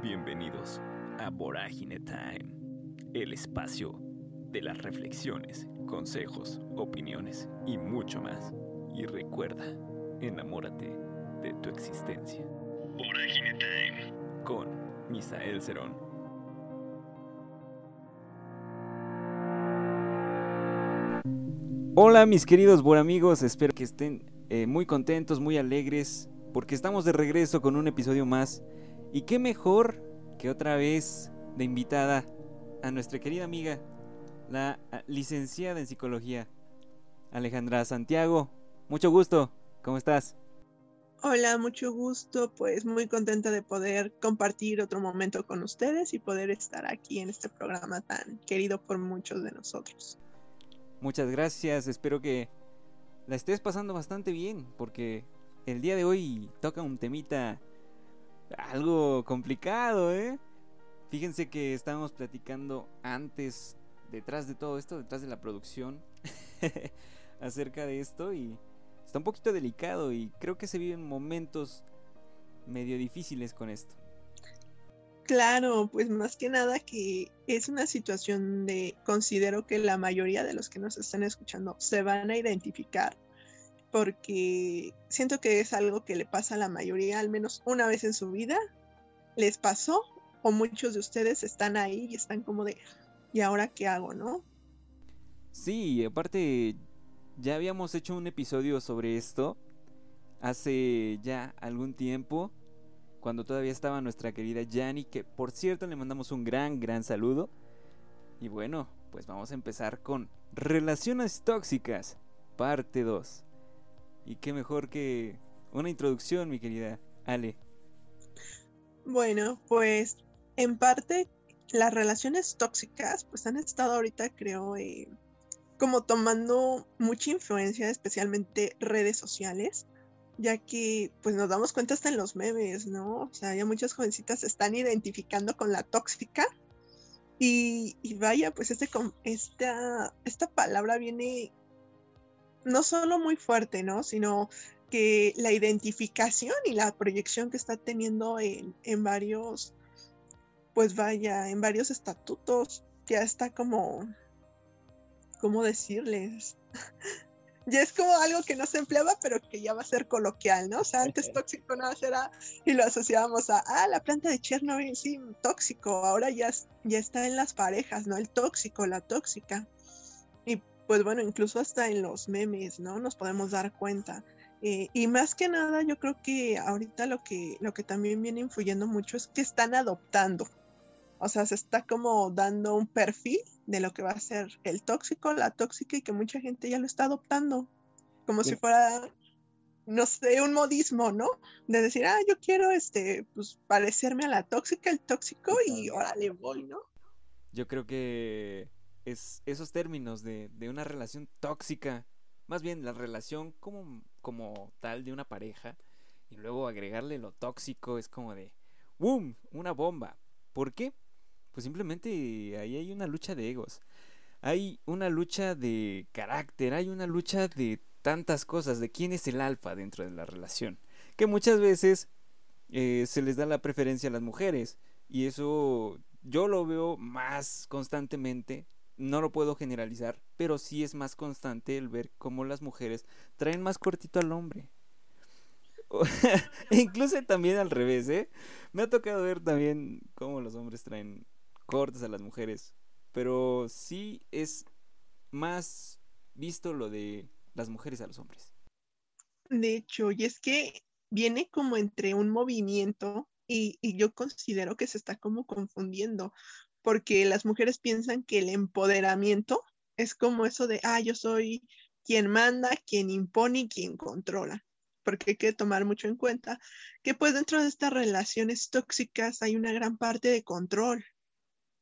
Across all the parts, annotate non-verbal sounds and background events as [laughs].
Bienvenidos a Vorágine Time, el espacio de las reflexiones, consejos, opiniones y mucho más. Y recuerda, enamórate de tu existencia. Vorágine Time con Misael Cerón. Hola mis queridos amigos, espero que estén eh, muy contentos, muy alegres, porque estamos de regreso con un episodio más. Y qué mejor que otra vez de invitada a nuestra querida amiga, la ah, licenciada en psicología, Alejandra Santiago. Mucho gusto, ¿cómo estás? Hola, mucho gusto, pues muy contenta de poder compartir otro momento con ustedes y poder estar aquí en este programa tan querido por muchos de nosotros. Muchas gracias, espero que la estés pasando bastante bien, porque el día de hoy toca un temita algo complicado, ¿eh? Fíjense que estábamos platicando antes, detrás de todo esto, detrás de la producción, [laughs] acerca de esto y está un poquito delicado y creo que se viven momentos medio difíciles con esto. Claro, pues más que nada que es una situación de, considero que la mayoría de los que nos están escuchando se van a identificar porque siento que es algo que le pasa a la mayoría, al menos una vez en su vida, les pasó o muchos de ustedes están ahí y están como de, ¿y ahora qué hago, no? Sí, aparte ya habíamos hecho un episodio sobre esto hace ya algún tiempo, cuando todavía estaba nuestra querida Yanni, que por cierto le mandamos un gran, gran saludo. Y bueno, pues vamos a empezar con Relaciones Tóxicas, parte 2. Y qué mejor que una introducción, mi querida Ale. Bueno, pues en parte las relaciones tóxicas pues han estado ahorita creo eh, como tomando mucha influencia, especialmente redes sociales, ya que pues nos damos cuenta hasta en los memes, ¿no? O sea, ya muchas jovencitas se están identificando con la tóxica. Y, y vaya, pues este, esta, esta palabra viene no solo muy fuerte, ¿no? Sino que la identificación y la proyección que está teniendo en, varios, pues vaya, en varios estatutos, ya está como, ¿cómo decirles? [laughs] ya es como algo que no se empleaba, pero que ya va a ser coloquial, ¿no? O sea, antes tóxico no era y lo asociábamos a, ah, la planta de Chernobyl, sí, tóxico, ahora ya, ya está en las parejas, ¿no? El tóxico, la tóxica pues bueno, incluso hasta en los memes, ¿no? Nos podemos dar cuenta. Eh, y más que nada, yo creo que ahorita lo que, lo que también viene influyendo mucho es que están adoptando. O sea, se está como dando un perfil de lo que va a ser el tóxico, la tóxica y que mucha gente ya lo está adoptando. Como si fuera, no sé, un modismo, ¿no? De decir, ah, yo quiero, este, pues, parecerme a la tóxica, el tóxico y órale voy, ¿no? Yo creo que esos términos de, una relación tóxica, más bien la relación como, como tal de una pareja, y luego agregarle lo tóxico es como de, ¡boom! Una bomba. ¿Por qué? Pues simplemente ahí hay una lucha de egos. Hay una lucha de carácter, hay una lucha de tantas cosas, de quién es el alfa dentro de la relación. Que muchas veces eh, se les da la preferencia a las mujeres. Y eso yo lo veo más constantemente no lo puedo generalizar, pero sí es más constante el ver cómo las mujeres traen más cortito al hombre. [laughs] incluso también al revés, ¿eh? Me ha tocado ver también cómo los hombres traen cortes a las mujeres. Pero sí es más visto lo de las mujeres a los hombres. De hecho, y es que viene como entre un movimiento y, y, yo considero que se está como confundiendo, porque las mujeres piensan que el empoderamiento es como eso de, ah, yo soy quien manda, quien impone y quien controla. Porque hay que tomar mucho en cuenta que pues dentro de estas relaciones tóxicas hay una gran parte de control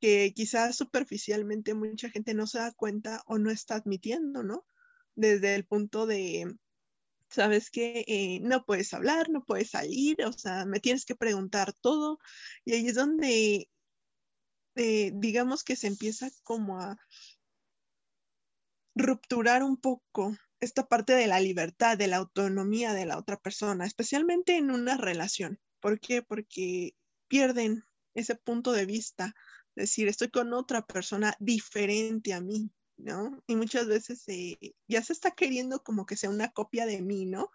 que quizás superficialmente mucha gente no se da cuenta o no está admitiendo, ¿no? Desde el punto de, sabes que eh, no puedes hablar, no puedes salir, o sea, me tienes que preguntar todo. Y ahí es donde eh, digamos que se empieza como a rupturar un poco esta parte de la libertad, de la autonomía de la otra persona, especialmente en una relación. ¿Por qué? Porque pierden ese punto de vista, decir, estoy con otra persona diferente a mí, ¿no? Y muchas veces ya se está queriendo como que sea una copia de mí, ¿no?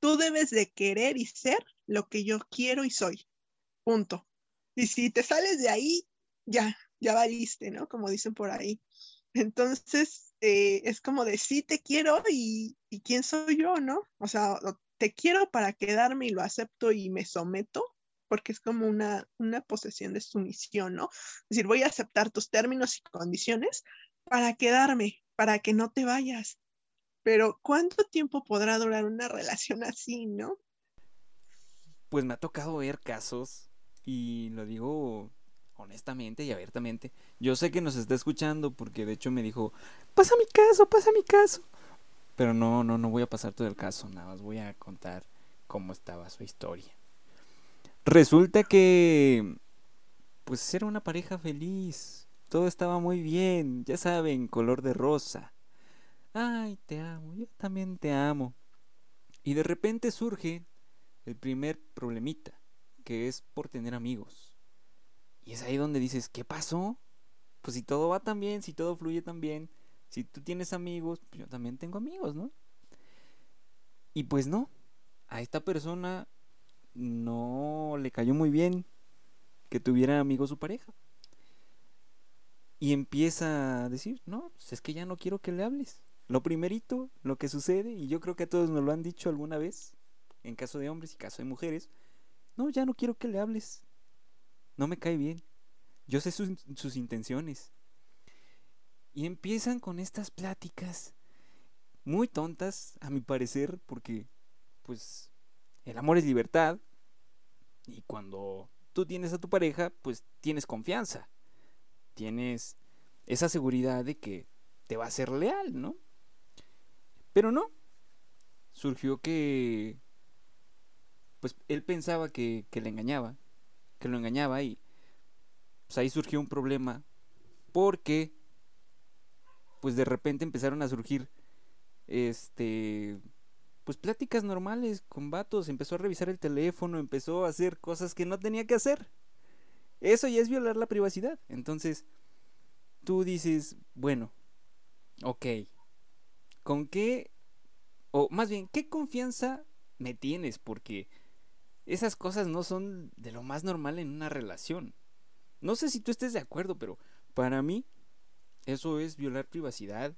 Tú debes de querer y ser lo que yo quiero y soy, punto. Y si te sales de ahí, ya, ya valiste, ¿no? Como dicen por ahí. Entonces, eh, es como de sí te quiero y, y quién soy yo, ¿no? O sea, te quiero para quedarme y lo acepto y me someto, porque es como una, una posesión de sumisión, ¿no? Es decir, voy a aceptar tus términos y condiciones para quedarme, para que no te vayas. Pero ¿cuánto tiempo podrá durar una relación así, no? Pues me ha tocado ver casos y lo digo honestamente y abiertamente. Yo sé que nos está escuchando porque de hecho me dijo, pasa mi caso, pasa mi caso. Pero no, no, no voy a pasar todo el caso, nada más voy a contar cómo estaba su historia. Resulta que pues era una pareja feliz. Todo estaba muy bien, ya saben, color de rosa. Ay, te amo, yo también te amo. Y de repente surge el primer problemita, que es por tener amigos. Y es ahí donde dices, ¿qué pasó? Pues si todo va tan bien, si todo fluye tan bien, si tú tienes amigos, pues yo también tengo amigos, ¿no? Y pues no, a esta persona no le cayó muy bien que tuviera amigos su pareja. Y empieza a decir, no, pues es que ya no quiero que le hables. Lo primerito, lo que sucede, y yo creo que a todos nos lo han dicho alguna vez, en caso de hombres y caso de mujeres, no, ya no quiero que le hables. No me cae bien. Yo sé sus, intenciones. Y empiezan con estas pláticas muy tontas, a mi parecer, porque pues el amor es libertad. Y cuando tú tienes a tu pareja, pues tienes confianza tienes esa seguridad de que te va a ser leal, ¿no? Pero no. Surgió que pues él pensaba que, que le engañaba, que lo engañaba y pues ahí surgió un problema porque pues de repente empezaron a surgir este pues pláticas normales con vatos, empezó a revisar el teléfono, empezó a hacer cosas que no tenía que hacer. Eso ya es violar la privacidad. Entonces, tú dices, bueno, ok, ¿con qué, o más bien, qué confianza me tienes? Porque esas cosas no son de lo más normal en una relación. No sé si tú estés de acuerdo, pero para mí eso es violar privacidad,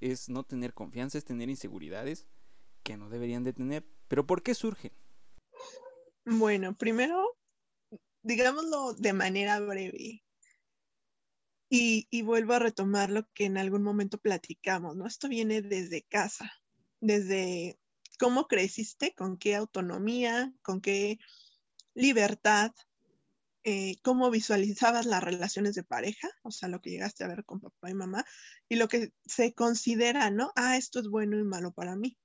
es no tener confianza, es tener inseguridades que no deberían de tener. Pero ¿por qué surgen? Bueno, primero digámoslo de manera breve. Y, vuelvo a retomar lo que en algún momento platicamos, ¿no? Esto viene desde casa, desde cómo creciste, con qué autonomía, con qué libertad, eh, cómo visualizabas las relaciones de pareja, o sea, lo que llegaste a ver con papá y mamá, y lo que se considera, ¿no? Ah, esto es bueno y malo para mí.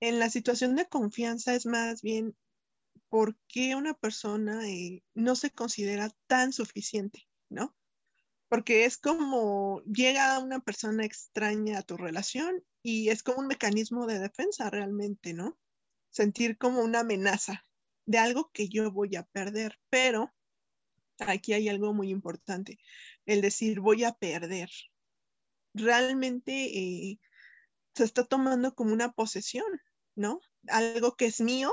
En la situación de confianza es más bien por qué una persona eh, no se considera tan suficiente, ¿no? Porque es como llega una persona extraña a tu relación y es como un mecanismo de defensa realmente, ¿no? Sentir como una amenaza de algo que yo voy a perder, pero aquí hay algo muy importante, el decir voy a perder. Realmente eh, se está tomando como una posesión, ¿no? Algo que es mío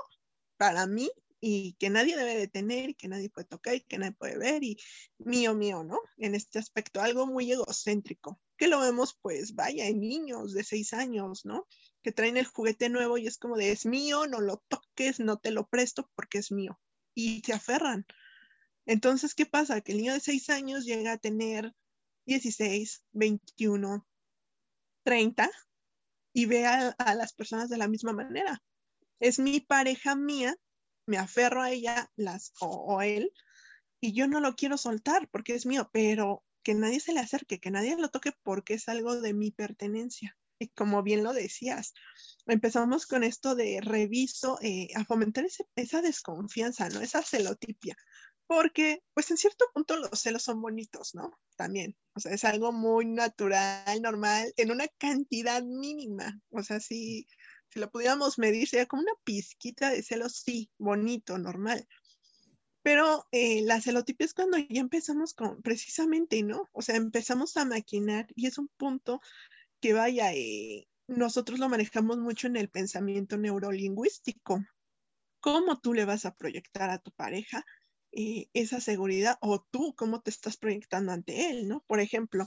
para mí y que nadie debe de tener que nadie puede tocar y que nadie puede ver y mío, mío, ¿no? En este aspecto, algo muy egocéntrico, que lo vemos pues, vaya, en niños de seis años, ¿no? Que traen el juguete nuevo y es como de, es mío, no lo toques, no te lo presto porque es mío. Y se aferran. Entonces, ¿qué pasa? Que el niño de seis años llega a tener 16, 21, 30 y ve a, las personas de la misma manera. Es mi pareja mía me aferro a ella las, o, él y yo no lo quiero soltar porque es mío, pero que nadie se le acerque, que nadie lo toque porque es algo de mi pertenencia. Y como bien lo decías, empezamos con esto de reviso eh, a fomentar esa desconfianza, ¿no? Esa celotipia. Porque, pues en cierto punto los celos son bonitos, ¿no? También. O sea, es algo muy natural, normal, en una cantidad mínima. O sea, sí, si lo pudiéramos medir, sería como una pizquita de celos, sí, bonito, normal. Pero eh, la celotipia es cuando ya empezamos con, precisamente, ¿no? O sea, empezamos a maquinar y es un punto que vaya, eh, nosotros lo manejamos mucho en el pensamiento neurolingüístico. ¿Cómo tú le vas a proyectar a tu pareja eh, esa seguridad o tú cómo te estás proyectando ante él, ¿no? Por ejemplo,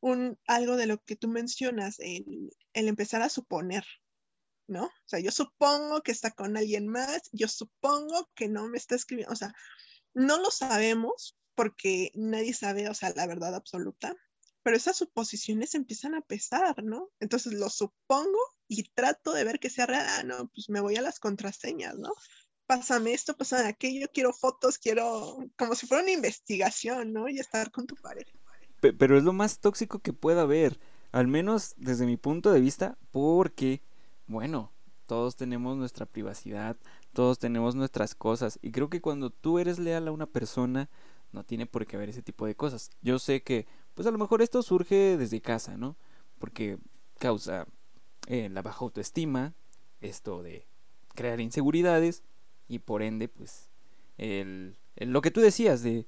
un, algo de lo que tú mencionas, el, el empezar a suponer, ¿no? O sea, yo supongo que está con alguien más, yo supongo que no me está escribiendo, o sea, no lo sabemos porque nadie sabe, o sea, la verdad absoluta, pero esas suposiciones empiezan a pesar, ¿no? Entonces lo supongo y trato de ver que sea real, ah, no, pues me voy a las contraseñas, ¿no? Pásame esto, pásame aquello, quiero fotos, quiero, como si fuera una investigación, ¿no? Y estar con tu pareja. Pero es lo más tóxico que pueda haber, al menos desde mi punto de vista, porque bueno, todos tenemos nuestra privacidad, todos tenemos nuestras cosas y creo que cuando tú eres leal a una persona no tiene por qué haber ese tipo de cosas. Yo sé que pues a lo mejor esto surge desde casa, ¿no? Porque causa eh, la baja autoestima, esto de crear inseguridades y por ende pues el, lo que tú decías de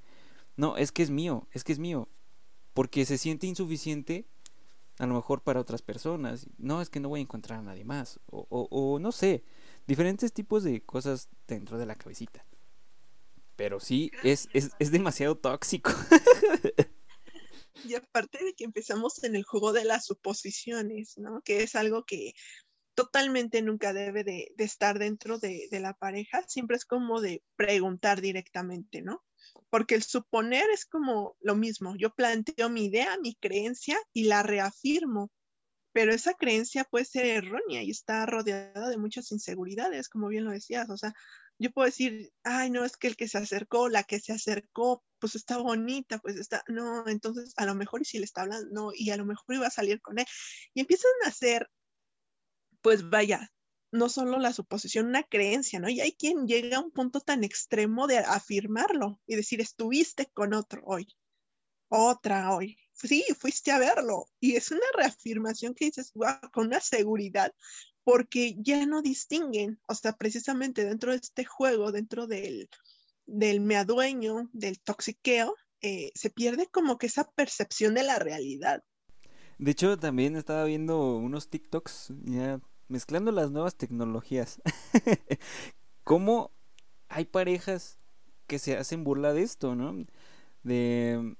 no, es que es mío, es que es mío, porque se siente insuficiente a lo mejor para otras personas. No, es que no voy a encontrar a nadie más. O, o, no sé, diferentes tipos de cosas dentro de la cabecita. Pero sí, es, es, es demasiado tóxico. [laughs] Y aparte de que empezamos en el juego de las suposiciones, ¿no? Que es algo que totalmente nunca debe de, de estar dentro de, de, la pareja, siempre es como de preguntar directamente, ¿no? Porque el suponer es como lo mismo. Yo planteo mi idea, mi creencia y la reafirmo, pero esa creencia puede ser errónea y está rodeada de muchas inseguridades, como bien lo decías. O sea, yo puedo decir, ay, no, es que el que se acercó, la que se acercó, pues está bonita, pues está, no, entonces a lo mejor y si le está hablando, no, y a lo mejor iba a salir con él. Y empiezan a hacer, pues vaya, no solo la suposición, una creencia, ¿no? Y hay quien llega a un punto tan extremo de afirmarlo y decir, estuviste con otro hoy, otra hoy. Sí, fuiste a verlo. Y es una reafirmación que dices, wow, con una seguridad, porque ya no distinguen, o sea, precisamente dentro de este juego, dentro del, del me del toxiqueo, eh, se pierde como que esa percepción de la realidad. De hecho, también estaba viendo unos TikToks, ya mezclando las nuevas tecnologías, [laughs] cómo hay parejas que se hacen burla de esto, ¿no? De,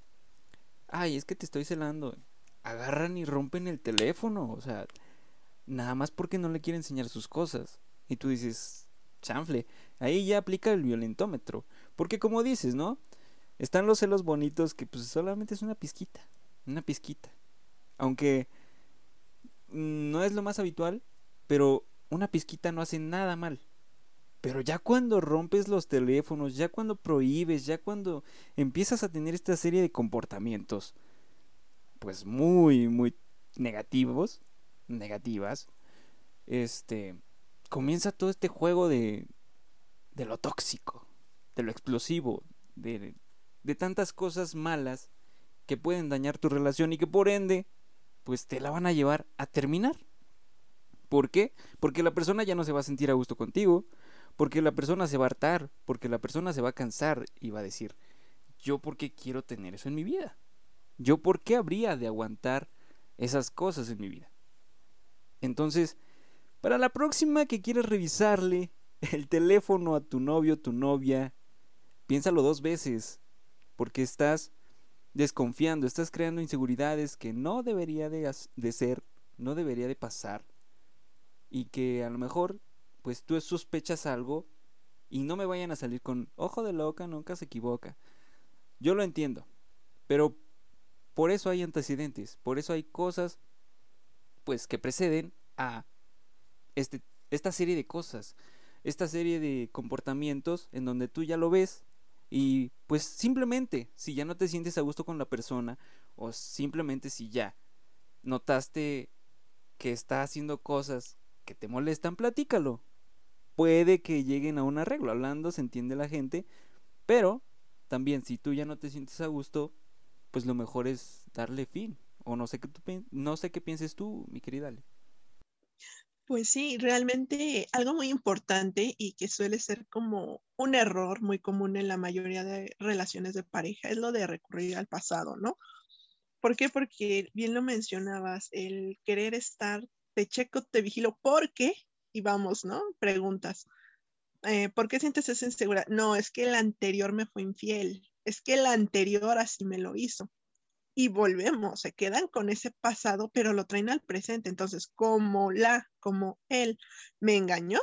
ay, es que te estoy celando. Agarran y rompen el teléfono, o sea, nada más porque no le quiere enseñar sus cosas. Y tú dices, chanfle, ahí ya aplica el violentómetro. Porque como dices, ¿no? Están los celos bonitos que pues solamente es una pizquita, una pizquita. Aunque no es lo más habitual, pero una pizquita no hace nada mal. Pero ya cuando rompes los teléfonos, ya cuando prohíbes, ya cuando empiezas a tener esta serie de comportamientos, pues muy, muy negativos, negativas, este, comienza todo este juego de, de lo tóxico, de lo explosivo, de, de tantas cosas malas que pueden dañar tu relación y que por ende, pues te la van a llevar a terminar. ¿Por qué? Porque la persona ya no se va a sentir a gusto contigo, porque la persona se va a hartar, porque la persona se va a cansar y va a decir, ¿yo por qué quiero tener eso en mi vida? ¿Yo por qué habría de aguantar esas cosas en mi vida? Entonces, para la próxima que quieras revisarle el teléfono a tu novio tu novia, piénsalo dos veces, porque estás desconfiando, estás creando inseguridades que no debería de, de ser, no debería de pasar y que a lo mejor pues tú sospechas algo y no me vayan a salir con ojo de loca, nunca se equivoca. Yo lo entiendo, pero por eso hay antecedentes, por eso hay cosas pues que preceden a este, esta serie de cosas, esta serie de comportamientos en donde tú ya lo ves y pues simplemente si ya no te sientes a gusto con la persona o simplemente si ya notaste que está haciendo cosas que te molestan, platícalo. Puede que lleguen a un arreglo. Hablando se entiende la gente. Pero también si tú ya no te sientes a gusto, pues lo mejor es darle fin. O no sé qué, no sé qué pienses tú, mi querida Ale. Pues sí, realmente algo muy importante y que suele ser como un error muy común en la mayoría de relaciones de pareja es lo de recurrir al pasado, ¿no? ¿Por qué? Porque bien lo mencionabas, el querer estar, te checo, te vigilo, ¿por qué? Y vamos, ¿no? Preguntas. Eh, ¿Por qué sientes esa inseguridad? No, es que el anterior me fue infiel, es que el anterior así me lo hizo y volvemos, se quedan con ese pasado, pero lo traen al presente. Entonces, como la, como él me engañó,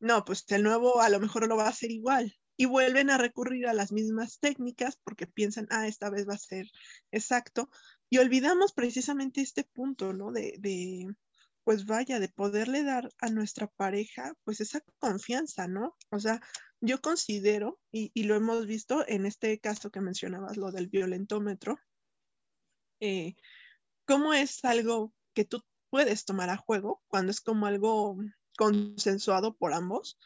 no, pues el nuevo a lo mejor lo va a hacer igual. Y vuelven a recurrir a las mismas técnicas porque piensan, ah, esta vez va a ser exacto. Y olvidamos precisamente este punto, ¿no? De, de pues vaya, de poderle dar a nuestra pareja, pues esa confianza, ¿no? O sea, yo considero, y, y lo hemos visto en este caso que mencionabas, lo del violentómetro, eh, cómo es algo que tú puedes tomar a juego cuando es como algo consensuado por ambos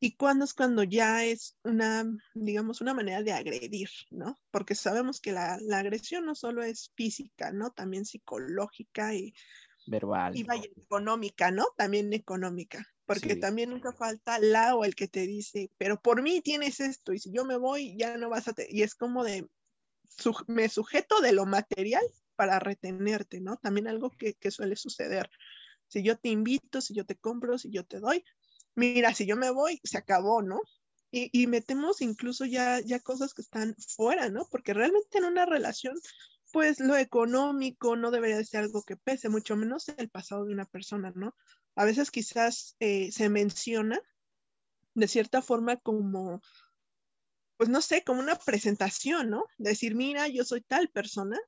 y cuando es cuando ya es una, digamos, una manera de agredir, ¿no? Porque sabemos que la, agresión no solo es física, ¿no? También psicológica y verbal. Y vaya, económica, ¿no? También económica, porque también nunca falta la o el que te dice, pero por mí tienes esto y si yo me voy ya no vas a... Y es como de, me sujeto de lo material para retenerte, ¿no? También algo que, suele suceder. Si yo te invito, si yo te compro, si yo te doy, mira, si yo me voy, se acabó, ¿no? Y, metemos incluso ya, ya cosas que están fuera, ¿no? Porque realmente en una relación, pues lo económico no debería de ser algo que pese, mucho menos el pasado de una persona, ¿no? A veces quizás eh, se menciona de cierta forma como pues no sé, como una presentación, ¿no? Decir, mira, yo soy tal persona,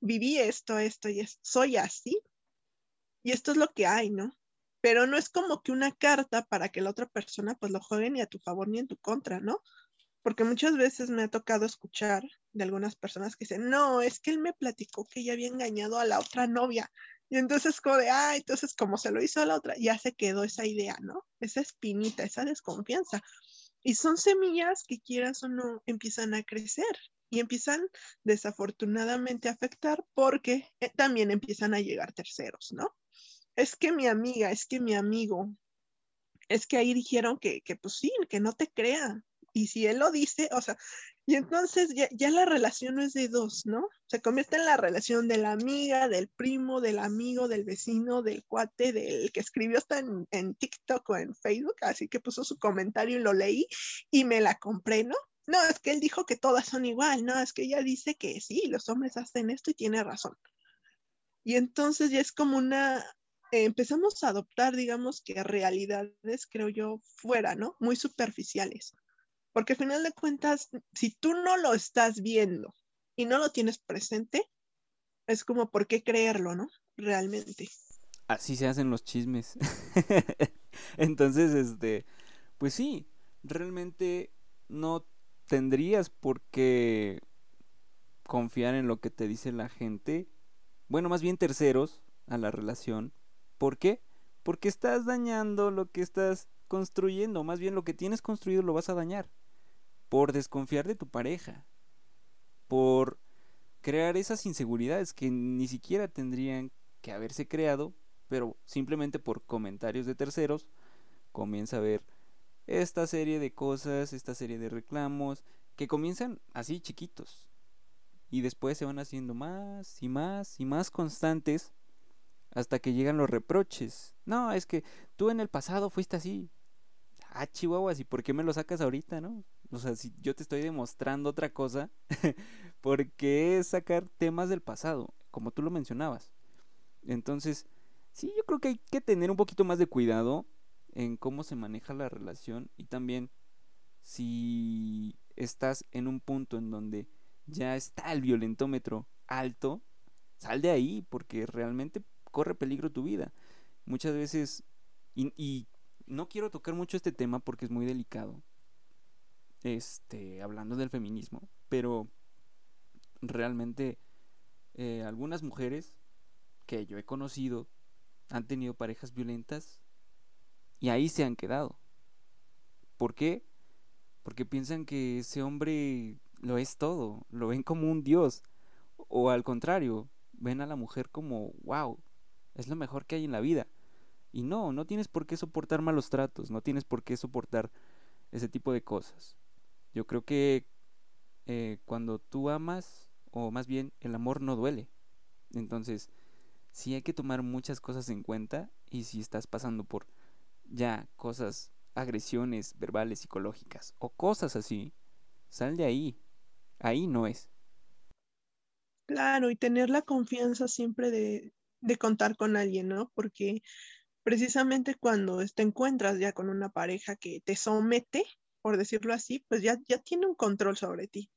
viví esto, esto y esto, soy así, y esto es lo que hay, ¿no? Pero no es como que una carta para que la otra persona pues lo juegue ni a tu favor ni en tu contra, ¿no? Porque muchas veces me ha tocado escuchar de algunas personas que dicen, no, es que él me platicó que ya había engañado a la otra novia. Y entonces como ah, entonces como se lo hizo a la otra, ya se quedó esa idea, ¿no? Esa espinita, esa desconfianza. Y son semillas que quieras o no empiezan a crecer y empiezan desafortunadamente a afectar porque eh, también empiezan a llegar terceros, ¿no? Es que mi amiga, es que mi amigo, es que ahí dijeron que, que pues sí, que no te crea. Y si él lo dice, o sea, y entonces ya, la relación no es de dos, ¿no? Se convierte en la relación de la amiga, del primo, del amigo, del vecino, del cuate, del que escribió hasta en, en TikTok o en Facebook, así que puso su comentario y lo leí y me la compré, ¿no? No, es que él dijo que todas son igual, no, es que ella dice que sí, los hombres hacen esto y tiene razón. Y entonces ya es como una, empezamos a adoptar, digamos que realidades, creo yo, fuera, ¿no? Muy superficiales. Porque al final de cuentas, si tú no lo estás viendo y no lo tienes presente, es como, ¿por qué creerlo, no? Realmente. Así se hacen los chismes. [laughs] Entonces, este, pues sí, realmente no tendrías por qué confiar en lo que te dice la gente. Bueno, más bien terceros a la relación. ¿Por qué? Porque estás dañando lo que estás construyendo. Más bien lo que tienes construido lo vas a dañar por desconfiar de tu pareja, por crear esas inseguridades que ni siquiera tendrían que haberse creado, pero simplemente por comentarios de terceros comienza a ver esta serie de cosas, esta serie de reclamos que comienzan así chiquitos y después se van haciendo más y más y más constantes hasta que llegan los reproches. No, es que tú en el pasado fuiste así. Ah, chihuahuas, ¿y por qué me lo sacas ahorita, no? O sea, si yo te estoy demostrando otra cosa, [laughs] ¿por qué sacar temas del pasado? Como tú lo mencionabas. Entonces, sí, yo creo que hay que tener un poquito más de cuidado en cómo se maneja la relación y también si estás en un punto en donde ya está el violentómetro alto, sal de ahí porque realmente corre peligro tu vida. Muchas veces, y, y no quiero tocar mucho este tema porque es muy delicado, este, hablando del feminismo, pero realmente eh, algunas mujeres que yo he conocido han tenido parejas violentas y ahí se han quedado. ¿Por qué? Porque piensan que ese hombre lo es todo, lo ven como un dios, o al contrario, ven a la mujer como, wow, es lo mejor que hay en la vida. Y no, no tienes por qué soportar malos tratos, no tienes por qué soportar ese tipo de cosas. Yo creo que eh, cuando tú amas, o más bien el amor no duele. Entonces, sí hay que tomar muchas cosas en cuenta y si estás pasando por ya cosas, agresiones verbales, psicológicas o cosas así, sal de ahí. Ahí no es. Claro, y tener la confianza siempre de, de contar con alguien, ¿no? Porque precisamente cuando te encuentras ya con una pareja que te somete, por decirlo así, pues ya, ya tiene un control sobre ti.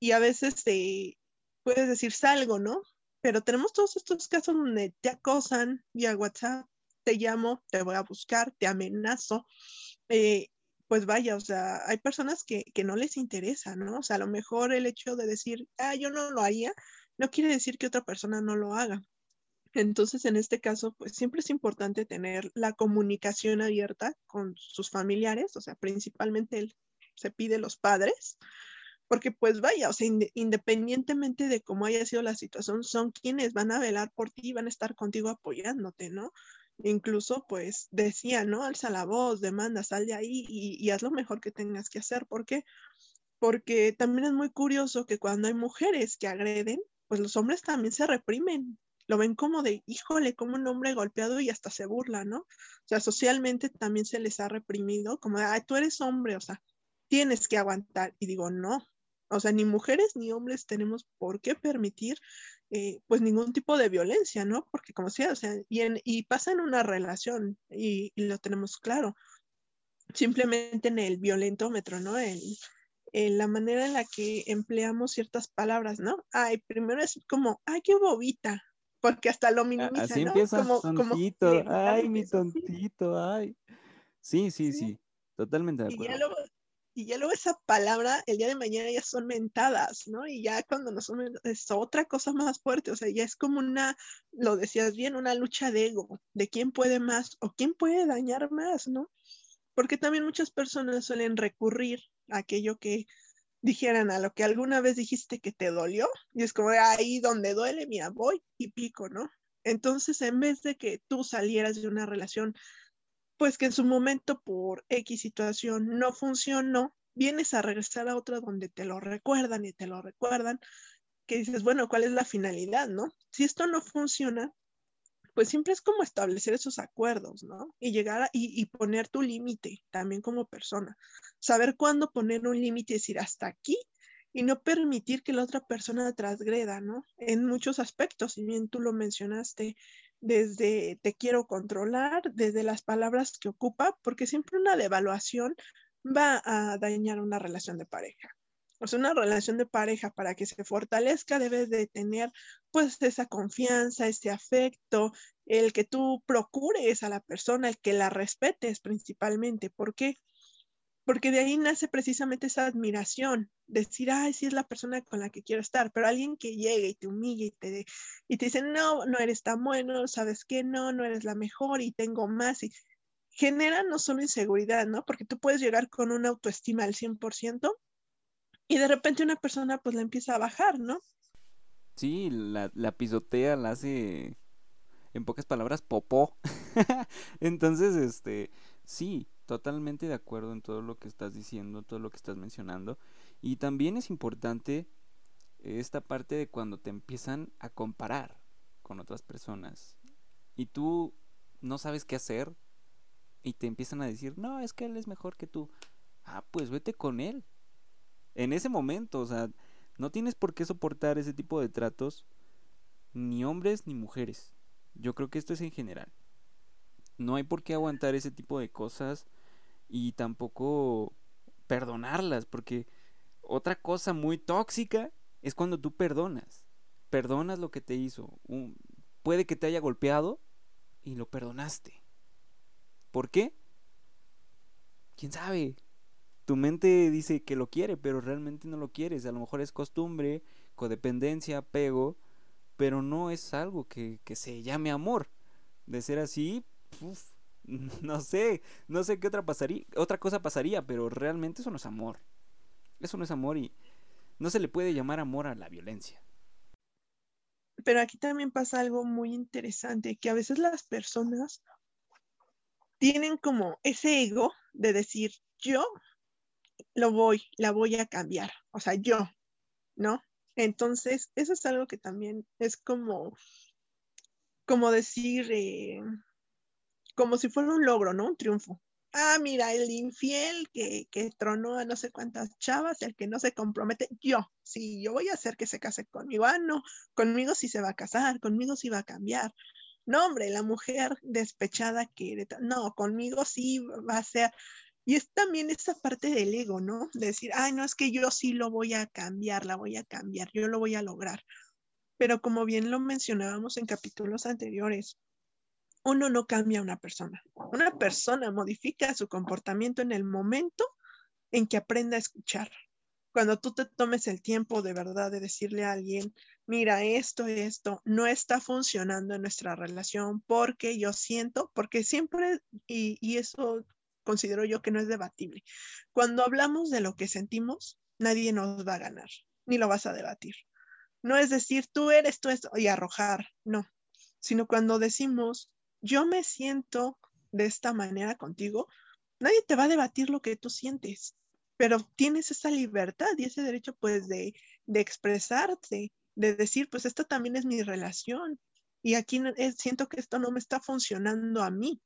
Y a veces te puedes decir salgo, ¿no? Pero tenemos todos estos casos donde te acosan vía WhatsApp, te llamo, te voy a buscar, te amenazo. Eh, pues vaya, o sea, hay personas que, que no les interesa, ¿no? O sea, a lo mejor el hecho de decir, ah, yo no lo haría, no quiere decir que otra persona no lo haga. Entonces, en este caso, pues siempre es importante tener la comunicación abierta con sus familiares, o sea, principalmente se pide los padres, porque pues vaya, o sea, independientemente de cómo haya sido la situación, son quienes van a velar por ti, van a estar contigo apoyándote, ¿no? Incluso, pues decía, ¿no? Alza la voz, demanda, sal de ahí y, y haz lo mejor que tengas que hacer. ¿Por qué? Porque también es muy curioso que cuando hay mujeres que agreden, pues los hombres también se reprimen, lo ven como de, híjole, como un hombre golpeado y hasta se burla, ¿no? O sea, socialmente también se les ha reprimido, como de, ay, tú eres hombre, o sea, tienes que aguantar. Y digo, no, o sea, ni mujeres ni hombres tenemos por qué permitir eh, pues ningún tipo de violencia, ¿no? Porque como sea, o sea, y, y pasa en una relación y, lo tenemos claro. Simplemente en el violentómetro, ¿no? En, en, la manera en la que empleamos ciertas palabras, ¿no? Ay, primero es como, ay, qué bobita, porque hasta lo minimiza, Así ¿no? empieza, Como- tontito, ay, mi tontito, ay. Sí, sí, Sí. sí, totalmente de Y ya luego, y ya luego esa palabra, el día de mañana ya son mentadas, ¿no? Y ya cuando no son es otra cosa más fuerte, o sea, ya es como una, lo decías bien, una lucha de ego, de quién puede más o quién puede dañar más, ¿no? Porque también muchas personas suelen recurrir a aquello que dijeran a lo que alguna vez dijiste que te dolió, y es como ahí donde duele, mira, voy y pico, ¿no? Entonces, en vez de que tú salieras de una relación pues que en su momento por X situación no funcionó, vienes a regresar a otra donde te lo recuerdan y te lo recuerdan, que dices, bueno, ¿cuál es la finalidad, no? Si esto no funciona, pues siempre es como establecer esos acuerdos, ¿no? Y llegar a, y, y poner tu límite también como persona. Saber cuándo poner un límite y decir hasta aquí y no permitir que la otra persona transgreda, ¿no? En muchos aspectos, si bien tú lo mencionaste, desde te quiero controlar, desde las palabras que ocupa, porque siempre una devaluación va a dañar una relación de pareja. Sea, una relación de pareja para que se fortalezca debes de tener pues esa confianza, ese afecto, el que tú procures a la persona, el que la respetes principalmente. ¿Por qué? Porque de ahí nace precisamente esa admiración, decir, ay, sí es la persona con la que quiero estar, pero alguien que llegue y te humille y te, y te dice, no, no eres tan bueno, sabes que no, no eres la mejor y tengo más. Y genera no solo inseguridad, ¿no? Porque tú puedes llegar con una autoestima al 100% y de repente una persona pues la empieza a bajar, ¿no? Sí, la, la pisotea, la hace, en pocas palabras, popó. [laughs] Entonces, este, sí, totalmente de acuerdo en todo lo que estás diciendo, todo lo que estás mencionando. Y también es importante esta parte de cuando te empiezan a comparar con otras personas y tú no sabes qué hacer y te empiezan a decir, no, es que él es mejor que tú. Ah, pues vete con él. En ese momento, o sea, no tienes por qué soportar ese tipo de tratos, ni hombres ni mujeres. Yo creo que esto es en general. No hay por qué aguantar ese tipo de cosas y tampoco perdonarlas, porque otra cosa muy tóxica es cuando tú perdonas. Perdonas lo que te hizo. Un- puede que te haya golpeado y lo perdonaste. ¿Por qué? ¿Quién sabe? Tu mente dice que lo quiere, pero realmente no lo quieres. A lo mejor es costumbre, codependencia, apego, pero no es algo que, que se llame amor. De ser así, [laughs] no sé, no sé qué otra pasaría, otra cosa pasaría, pero realmente eso no es amor. Eso no es amor y no se le puede llamar amor a la violencia. Pero aquí también pasa algo muy interesante, que a veces las personas tienen como ese ego de decir, yo lo voy, la voy a cambiar, o sea, yo, ¿no? Entonces, eso es algo que también es como, como decir, eh, como si fuera un logro, ¿no? Un triunfo. Ah, mira, el infiel que, que tronó a no sé cuántas chavas, el que no se compromete, yo, sí, yo voy a hacer que se case conmigo. Ah, no, conmigo sí se va a casar, conmigo sí va a cambiar. No, hombre, la mujer despechada que, no, conmigo sí va a ser. Y es también esa parte del ego, ¿no? De decir, ay, no, es que yo sí lo voy a cambiar, la voy a cambiar, yo lo voy a lograr. Pero como bien lo mencionábamos en capítulos anteriores, uno no cambia a una persona. Una persona modifica su comportamiento en el momento en que aprenda a escuchar. Cuando tú te tomes el tiempo de verdad de decirle a alguien, mira, esto, esto no está funcionando en nuestra relación porque yo siento, porque siempre, y, y eso considero yo que no es debatible, cuando hablamos de lo que sentimos, nadie nos va a ganar, ni lo vas a debatir. No es decir, tú eres tú esto y arrojar, no, sino cuando decimos, yo me siento de esta manera contigo, nadie te va a debatir lo que tú sientes, pero tienes esa libertad y ese derecho pues de, de expresarte, de decir, pues esta también es mi relación y aquí siento que esto no me está funcionando a mí,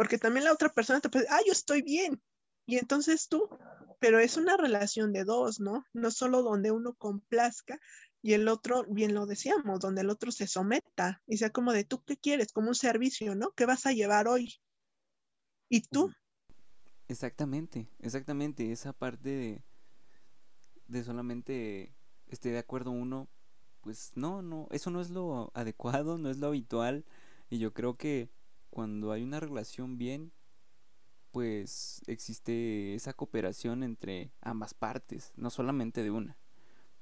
porque también la otra persona te puede, ah, yo estoy bien, y entonces tú, pero es una relación de dos, ¿no? No solo donde uno complazca y el otro, bien lo decíamos, donde el otro se someta y sea como de tú qué quieres, como un servicio, ¿no? ¿Qué vas a llevar hoy? ¿Y tú? Exactamente, exactamente, esa parte de, de solamente esté de acuerdo uno, pues no, no, eso no es lo adecuado, no es lo habitual y yo creo que cuando hay una relación bien, pues existe esa cooperación entre ambas partes, no solamente de una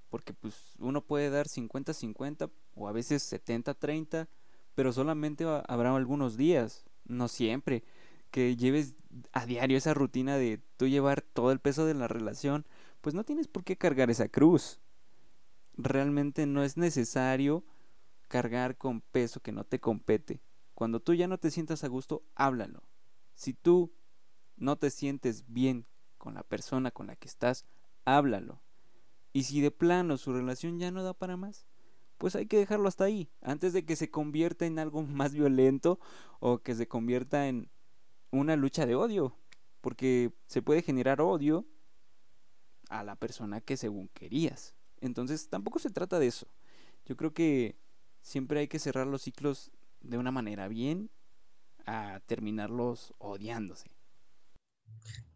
porque pues uno puede dar 50-50 o a veces 70-30, pero solamente habrá algunos días, no siempre, que lleves a diario esa rutina de tú llevar todo el peso de la relación, pues no tienes por qué cargar esa cruz. Realmente no es necesario cargar con peso que no te compete. Cuando tú ya no te sientas a gusto, háblalo. Si tú no te sientes bien con la persona con la que estás, háblalo. Y si de plano su relación ya no da para más, pues hay que dejarlo hasta ahí, antes de que se convierta en algo [laughs] más violento o que se convierta en una lucha de odio, porque se puede generar odio a la persona que según querías. Entonces tampoco se trata de eso. Yo creo que siempre hay que cerrar los ciclos de una manera bien a terminarlos odiándose.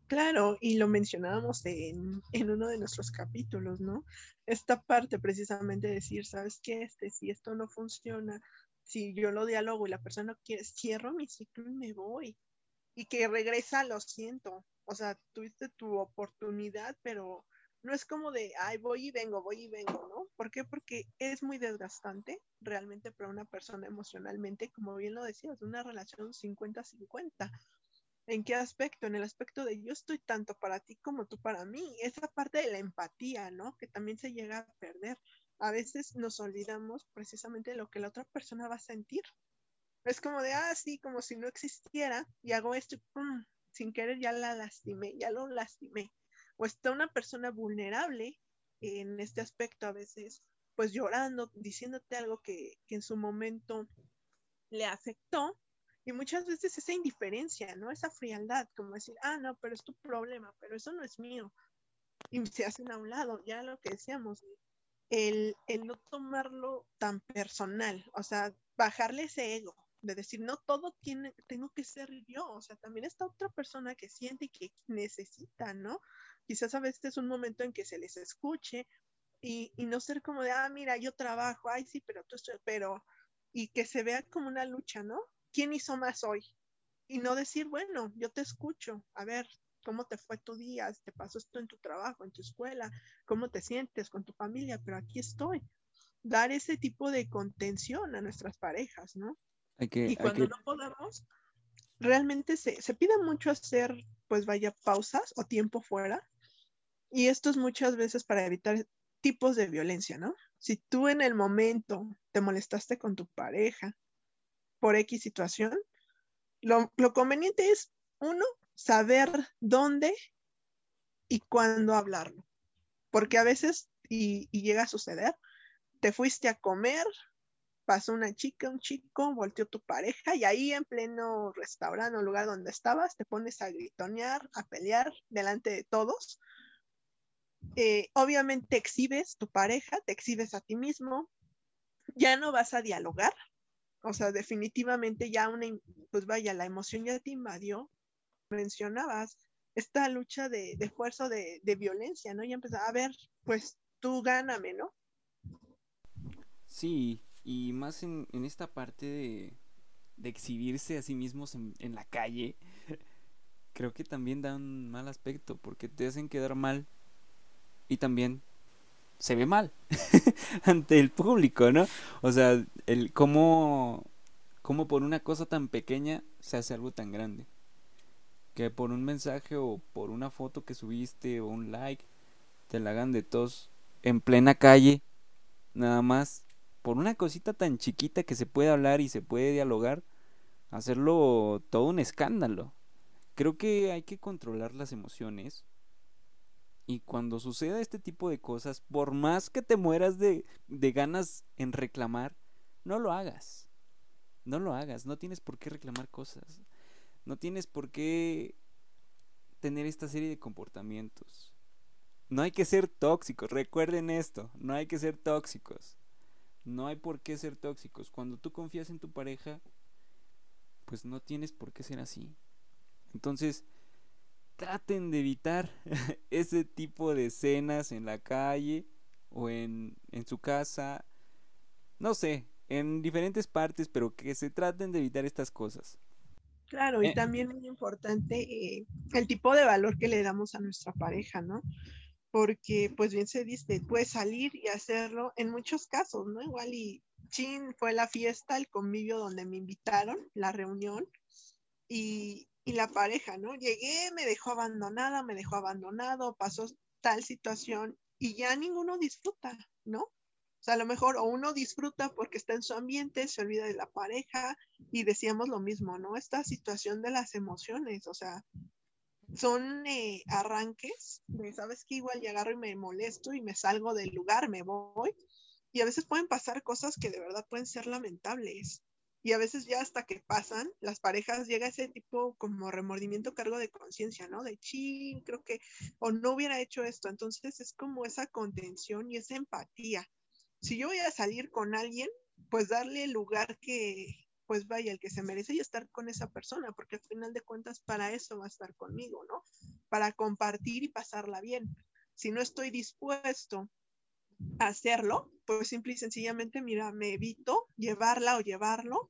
Claro, y lo mencionábamos en, uno de nuestros capítulos, ¿no? Esta parte precisamente de decir, ¿sabes qué? Este, si esto no funciona, si yo lo dialogo y la persona quiere, cierro mi ciclo y me voy. Y que regresa, lo siento. O sea, tuviste tu oportunidad, pero no es como de, ay, voy y vengo, voy y vengo, ¿no? ¿Por qué? Porque es muy desgastante realmente para una persona emocionalmente, como bien lo decías, una relación 50-50 ¿En qué aspecto? En el aspecto de yo estoy tanto para ti como tú para mí. Esa parte de la empatía, ¿no? Que también se llega a perder. A veces nos olvidamos precisamente de lo que la otra persona va a sentir. Es como de, ah, sí, como si no existiera y hago esto, pum, sin querer ya la lastimé, ya lo lastimé. O está una persona vulnerable en este aspecto a veces, pues llorando, diciéndote algo que, que en su momento le afectó y muchas veces esa indiferencia, ¿no? Esa frialdad, como decir, ah, no, pero es tu problema, pero eso no es mío. Y se hacen a un lado, ya lo que decíamos, el, el no tomarlo tan personal, o sea, bajarle ese ego, de decir, no todo tiene, tengo que ser yo, o sea, también está otra persona que siente y que necesita, ¿no? Quizás a veces es un momento en que se les escuche y, y no ser como de, ah, mira, yo trabajo, ay, sí, pero tú estoy, pero, y que se vea como una lucha, ¿no? ¿quién hizo más hoy? Y no decir, bueno, yo te escucho, a ver, ¿cómo te fue tu día? ¿Te pasó esto en tu trabajo, en tu escuela? ¿Cómo te sientes con tu familia? Pero aquí estoy. Dar ese tipo de contención a nuestras parejas, ¿no? y cuando no podamos, realmente se, se pide mucho hacer, pues vaya, pausas o tiempo fuera. Y esto es muchas veces para evitar tipos de violencia, ¿no? Si tú en el momento te molestaste con tu pareja por X situación, lo, lo conveniente es, uno, saber dónde y cuándo hablarlo. Porque a veces, y, y llega a suceder, te fuiste a comer, pasó una chica, un chico, volteó tu pareja y ahí en pleno restaurante o lugar donde estabas te pones a gritonear, a pelear delante de todos. Eh, obviamente exhibes tu pareja, te exhibes a ti mismo, ya no vas a dialogar, o sea, definitivamente ya una, pues vaya, la emoción ya te invadió, mencionabas esta lucha de, de fuerza, de, de violencia, ¿no? Ya empezaba a ver, pues tú gáname, ¿no? Sí, y más en, en esta parte de, de exhibirse a sí mismos en, en la calle, [laughs] creo que también da un mal aspecto porque te hacen quedar mal y también se ve mal [laughs] ante el público, ¿no? O sea, el cómo, cómo por una cosa tan pequeña se hace algo tan grande. Que por un mensaje o por una foto que subiste o un like te la hagan de tos en plena calle, nada más por una cosita tan chiquita que se puede hablar y se puede dialogar, hacerlo todo un escándalo. Creo que hay que controlar las emociones. Y cuando suceda este tipo de cosas, por más que te mueras de, de ganas en reclamar, no lo hagas. No lo hagas. No tienes por qué reclamar cosas. No tienes por qué tener esta serie de comportamientos. No hay que ser tóxicos. Recuerden esto. No hay que ser tóxicos. No hay por qué ser tóxicos. Cuando tú confías en tu pareja, pues no tienes por qué ser así. Entonces, traten de evitar [laughs] ese tipo de escenas en la calle o en, en su casa. No sé, en diferentes partes, pero que se traten de evitar estas cosas. Claro, y Eh. también muy importante eh, el tipo de valor que le damos a nuestra pareja, ¿no? Porque, pues bien se dice, puedes salir y hacerlo en muchos casos, ¿no? Igual y chin, fue la fiesta, el convivio donde me invitaron, la reunión, y, y la pareja, ¿no? Llegué, me dejó abandonada, me dejó abandonado, pasó tal situación y ya ninguno disfruta, ¿no? O sea, a lo mejor o uno disfruta porque está en su ambiente, se olvida de la pareja y decíamos lo mismo, ¿no? Esta situación de las emociones, o sea, son eh, arranques de, ¿sabes qué? Igual ya agarro y me molesto y me salgo del lugar, me voy. Y a veces pueden pasar cosas que de verdad pueden ser lamentables. Y a veces ya hasta que pasan, las parejas llega ese tipo como remordimiento, cargo de conciencia, ¿no? De sí, creo que, o no hubiera hecho esto. Entonces es como esa contención y esa empatía. Si yo voy a salir con alguien, pues darle el lugar que, pues vaya, el que se merece y estar con esa persona, porque al final de cuentas para eso va a estar conmigo, ¿no? Para compartir y pasarla bien. Si no estoy dispuesto hacerlo, pues simple y sencillamente, mira, me evito llevarla o llevarlo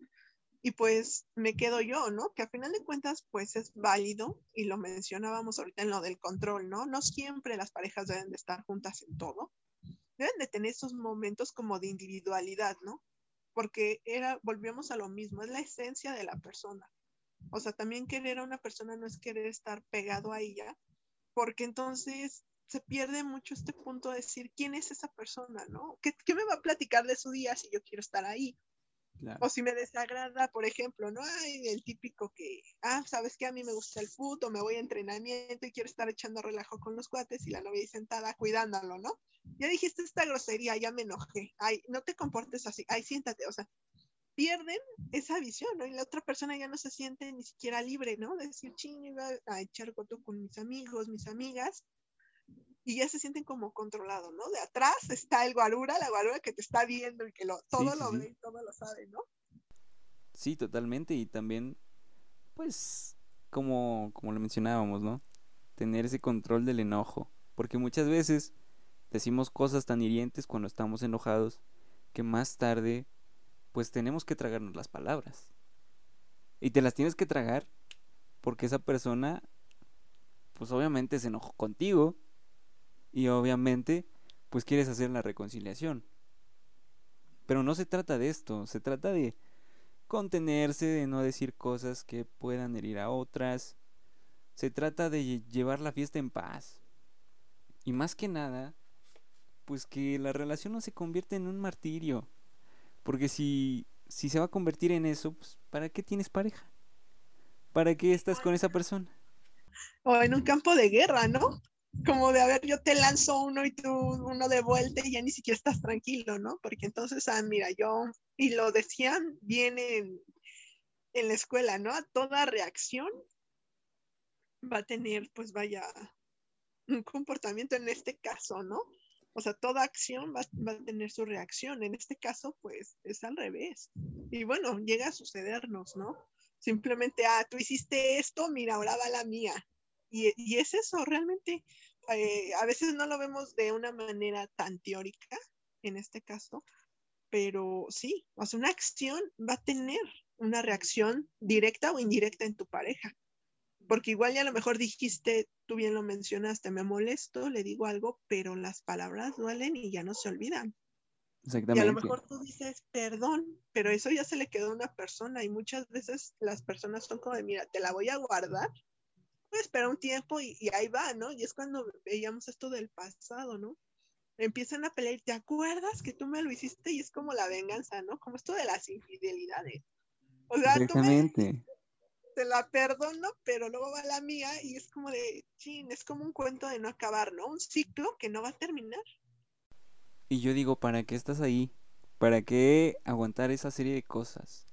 y pues me quedo yo, ¿no? Que al final de cuentas, pues es válido y lo mencionábamos ahorita en lo del control, ¿no? No siempre las parejas deben de estar juntas en todo. Deben de tener esos momentos como de individualidad, ¿no? porque era, volvíamos a lo mismo, es la esencia de la persona. O sea, también querer a una persona no es querer estar pegado a ella, porque entonces se pierde mucho este punto de decir quién es esa persona, ¿no? ¿Qué, qué me va a platicar de su día si yo quiero estar ahí? Claro. O si me desagrada, por ejemplo, ¿no? Ay, el típico que, ah, sabes que a mí me gusta el fútbol, me voy a entrenamiento y quiero estar echando relajo con los cuates y la novia ahí sentada cuidándolo, ¿no? Ya dijiste esta grosería, ya me enojé. Ay, no te comportes así. Ay, siéntate. O sea, pierden esa visión, ¿no? Y la otra persona ya no se siente ni siquiera libre, ¿no? De decir, ching, iba a echar coto con mis amigos, mis amigas. Y ya se sienten como controlados, ¿no? De atrás está el guarura, la guarura que te está viendo y que lo, todo sí, lo sí. ve y todo lo sabe, ¿no? Sí, totalmente. Y también, pues, como, como lo mencionábamos, ¿no? Tener ese control del enojo. Porque muchas veces decimos cosas tan hirientes cuando estamos enojados que más tarde, pues tenemos que tragarnos las palabras. Y te las tienes que tragar porque esa persona, pues obviamente se enojó contigo. Y obviamente, pues quieres hacer la reconciliación. Pero no se trata de esto, se trata de contenerse, de no decir cosas que puedan herir a otras. Se trata de lle- llevar la fiesta en paz. Y más que nada, pues que la relación no se convierta en un martirio. Porque si, si se va a convertir en eso, pues ¿para qué tienes pareja? ¿para qué estás con esa persona? O en un campo de guerra, ¿no? Como de, a ver, yo te lanzo uno y tú uno de vuelta y ya ni siquiera estás tranquilo, ¿no? Porque entonces, ah, mira, yo, y lo decían bien en, en la escuela, ¿no? A toda reacción va a tener, pues vaya, un comportamiento en este caso, ¿no? O sea, toda acción va, a tener su reacción. En este caso, pues es al revés. Y bueno, llega a sucedernos, ¿no? Simplemente, ah, tú hiciste esto, mira, ahora va la mía. Y, y es eso, realmente. Eh, a veces no lo vemos de una manera tan teórica, en este caso, pero sí, o sea, una acción va a tener una reacción directa o indirecta en tu pareja. Porque igual ya a lo mejor dijiste, tú bien lo mencionaste, me molesto, le digo algo, pero las palabras duelen y ya no se olvidan. Exactamente. Y a lo mejor tú dices perdón, pero eso ya se le quedó a una persona y muchas veces las personas son como de, mira, te la voy a guardar, pues espera un tiempo y, y ahí va, ¿no? Y es cuando veíamos esto del pasado, ¿no? Empiezan a pelear, ¿te acuerdas que tú me lo hiciste? Y es como la venganza, ¿no? Como esto de las infidelidades. O sea, Exactamente. te la perdono, pero luego va la mía y es como de, chin, es como un cuento de no acabar, ¿no? Un ciclo que no va a terminar. Y yo digo, ¿para qué estás ahí? ¿Para qué aguantar esa serie de cosas?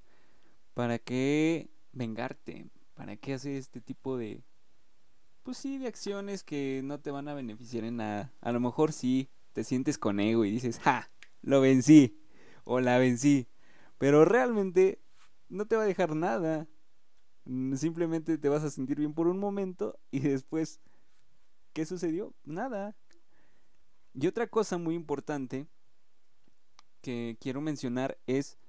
¿Para qué vengarte? ¿Para qué hacer este tipo de... Pues sí, de acciones que no te van a beneficiar en nada. A lo mejor sí, te sientes con ego y dices, ¡ja! Lo vencí. O la vencí. Pero realmente no te va a dejar nada. Mm, simplemente te vas a sentir bien por un momento y después, ¿qué sucedió? Nada. Y otra cosa muy importante que quiero mencionar es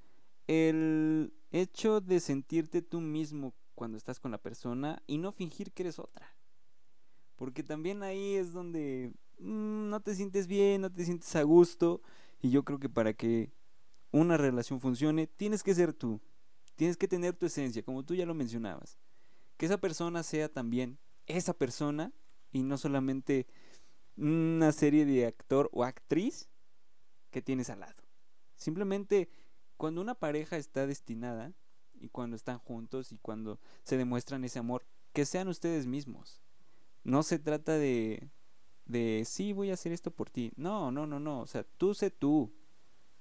el hecho de sentirte tú mismo cuando estás con la persona y no fingir que eres otra. Porque también ahí es donde mm, no te sientes bien, no te sientes a gusto. Y yo creo que para que una relación funcione, tienes que ser tú. Tienes que tener tu esencia, como tú ya lo mencionabas. Que esa persona sea también esa persona y no solamente una serie de actor o actriz que tienes al lado. Simplemente cuando una pareja está destinada y cuando están juntos y cuando se demuestran ese amor, que sean ustedes mismos. No se trata de de sí voy a hacer esto por ti. No, no, no, no. O sea, tú sé tú.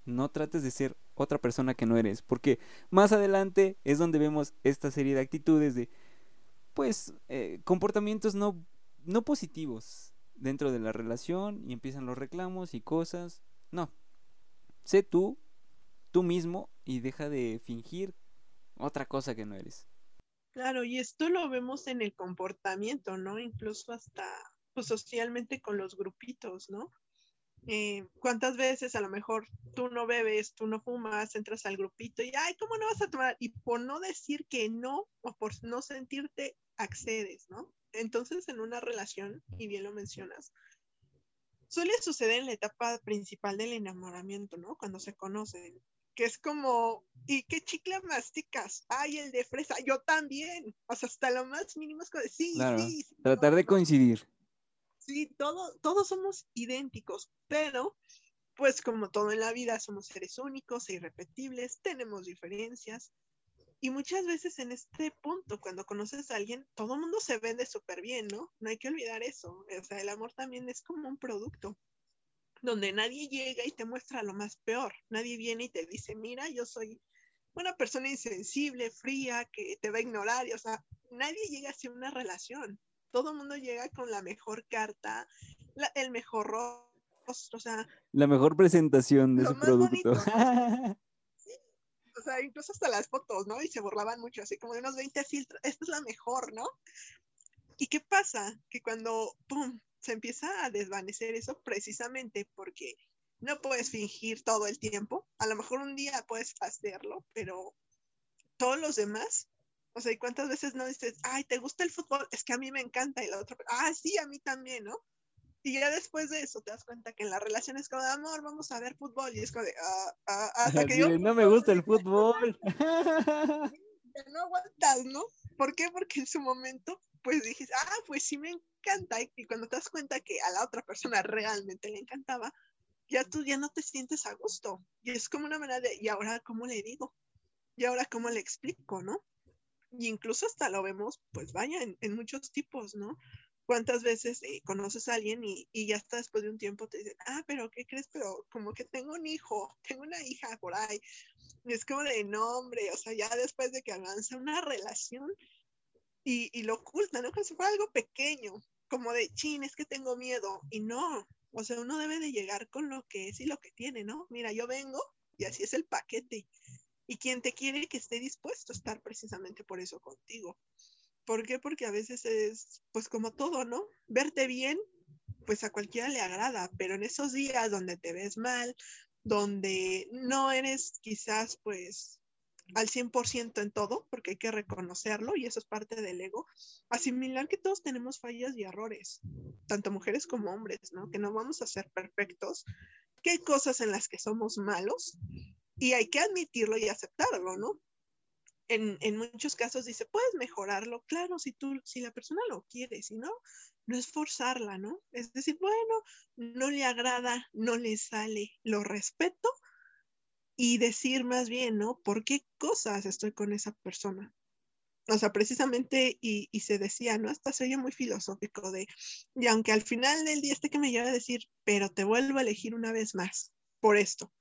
No trates de ser otra persona que no eres. Porque más adelante es donde vemos esta serie de actitudes de, pues, eh, comportamientos no, no positivos dentro de la relación y empiezan los reclamos y cosas. No. Sé tú, tú mismo y deja de fingir otra cosa que no eres. Claro, y esto lo vemos en el comportamiento, ¿no? Incluso hasta pues, socialmente con los grupitos, ¿no? Eh, ¿Cuántas veces a lo mejor tú no bebes, tú no fumas, entras al grupito y, ay, ¿cómo no vas a tomar? Y por no decir que no o por no sentirte, accedes, ¿no? Entonces, en una relación, y bien lo mencionas, suele suceder en la etapa principal del enamoramiento, ¿no? Cuando se conocen, que es como, ¿y qué chicle masticas? Ay, el de fresa, yo también. O sea, hasta lo más mínimo es como, sí, sí, sí. Tratar de coincidir. Sí, todo, todos somos idénticos, pero pues como todo en la vida somos seres únicos e irrepetibles, tenemos diferencias. Y muchas veces en este punto, cuando conoces a alguien, todo el mundo se vende súper bien, ¿no? No hay que olvidar eso. O sea, el amor también es como un producto, donde nadie llega y te muestra lo más peor. Nadie viene y te dice, mira, yo soy una persona insensible, fría, que te va a ignorar. o sea, nadie llega hacia una relación todo el mundo llega con la mejor carta, el mejor rostro, o sea... La mejor presentación de su producto. [laughs] O sea, incluso hasta las fotos, ¿no? Y se borraban mucho, así como de unos 20 filtros, esta es la mejor, ¿no? ¿Y qué pasa? Que cuando, ¡pum!, se empieza a desvanecer eso precisamente porque no puedes fingir todo el tiempo. A lo mejor un día puedes hacerlo, pero todos los demás o sea, ¿y cuántas veces no dices, ay, ¿te gusta el fútbol? Es que a mí me encanta. Y la otra, ah, sí, a mí también, ¿no? Y ya después de eso te das cuenta que en la relación es como de amor, vamos a ver fútbol. Y es como de, ah, ah, hasta que yo. No me gusta el [laughs] fútbol. Ya no aguantas, ¿no? ¿Por qué? Porque en su momento, pues dices, ah, pues sí me encanta. Y cuando te das cuenta que a la otra persona realmente le encantaba, ya tú ya no te sientes a gusto. Y es como una manera de, ¿y ahora cómo le digo? ¿Y ahora cómo le explico, no? Y incluso hasta lo vemos, pues vaya, en, en muchos tipos, ¿no? ¿Cuántas veces eh, conoces a alguien y, ya hasta después de un tiempo te dicen, ah, pero ¿qué crees? Pero como que tengo un hijo, tengo una hija por ahí. Y es como de nombre, o sea, ya después de que avanza una relación y, y lo oculta, ¿no? Como si fuera algo pequeño, como de, chin, es que tengo miedo. Y no, o sea, uno debe de llegar con lo que es y lo que tiene, ¿no? Mira, yo vengo y así es el paquete. Y quien te quiere que esté dispuesto a estar precisamente por eso contigo. ¿Por qué? Porque a veces es, pues como todo, ¿no? Verte bien, pues a cualquiera le agrada, pero en esos días donde te ves mal, donde no eres quizás pues al 100% en todo, porque hay que reconocerlo y eso es parte del ego, asimilar que todos tenemos fallas y errores, tanto mujeres como hombres, ¿no? Que no vamos a ser perfectos, que hay cosas en las que somos malos y hay que admitirlo y aceptarlo, ¿no? En, en, muchos casos dice, puedes mejorarlo, claro, si tú, si la persona lo quiere, si no, no es forzarla, ¿no? Es decir, bueno, no le agrada, no le sale, lo respeto y decir más bien, ¿no? ¿Por qué cosas estoy con esa persona? O sea, precisamente, y, y se decía, ¿no? Hasta se oye muy filosófico de, y aunque al final del día este que me lleva a decir, pero te vuelvo a elegir una vez más por esto,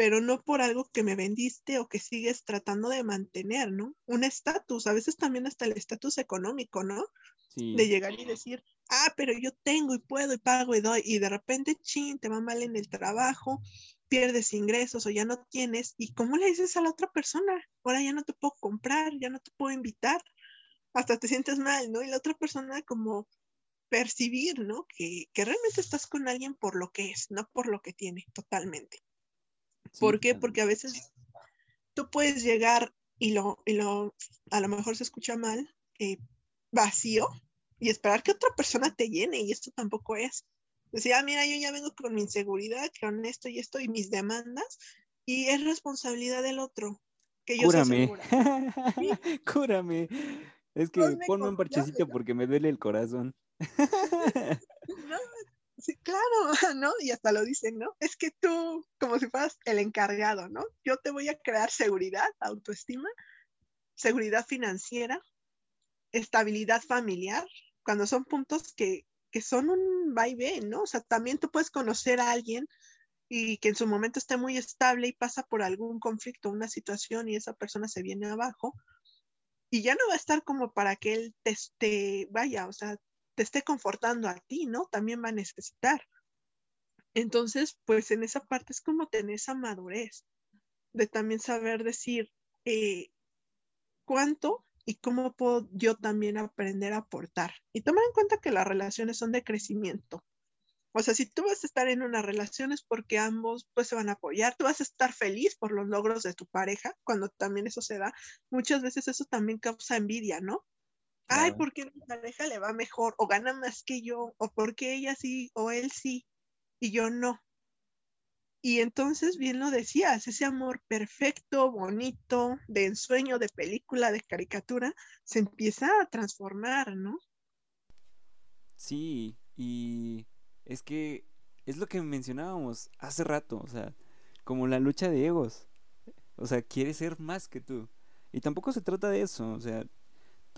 pero no por algo que me vendiste o que sigues tratando de mantener, ¿no? Un estatus, a veces también hasta el estatus económico, ¿no? Sí. De llegar y decir, ah, pero yo tengo y puedo y pago y doy, y de repente, chin, te va mal en el trabajo, pierdes ingresos o ya no tienes, ¿y cómo le dices a la otra persona? Ahora ya no te puedo comprar, ya no te puedo invitar, hasta te sientes mal, ¿no? Y la otra persona como percibir, ¿no? Que, que realmente estás con alguien por lo que es, no por lo que tiene, totalmente. ¿Por qué? Porque a veces tú puedes llegar y lo, y lo a lo mejor se escucha mal, eh, vacío, y esperar que otra persona te llene, y esto tampoco es. Decía, ah, mira, yo ya vengo con mi inseguridad, con esto y esto y mis demandas, y es responsabilidad del otro. Que yo Cúrame. [laughs] Cúrame. Es que ponme un parchecito porque me duele el corazón. [laughs] claro, [laughs] ¿no? Y hasta lo dicen, ¿no? Es que tú, como si fueras el encargado, ¿no? Yo te voy a crear seguridad, autoestima, seguridad financiera, estabilidad familiar, cuando son puntos que, que son un vaivén, ¿no? O sea, también tú puedes conocer a alguien y que en su momento esté muy estable y pasa por algún conflicto, una situación y esa persona se viene abajo y ya no va a estar como para que él te, te vaya, o sea, te esté confortando a ti, ¿no? También va a necesitar. Entonces, pues en esa parte es como tener esa madurez de también saber decir eh, cuánto y cómo puedo yo también aprender a aportar. Y tomar en cuenta que las relaciones son de crecimiento. O sea, si tú vas a estar en una relación es porque ambos pues se van a apoyar, tú vas a estar feliz por los logros de tu pareja, cuando también eso se da. Muchas veces eso también causa envidia, ¿no? Ay, ¿por qué mi pareja le va mejor? O gana más que yo, o porque ella sí, o él sí, y yo no. Y entonces, bien lo decías, ese amor perfecto, bonito, de ensueño, de película, de caricatura, se empieza a transformar, ¿no? Sí, y es que es lo que mencionábamos hace rato, o sea, como la lucha de egos. O sea, quiere ser más que tú. Y tampoco se trata de eso, o sea,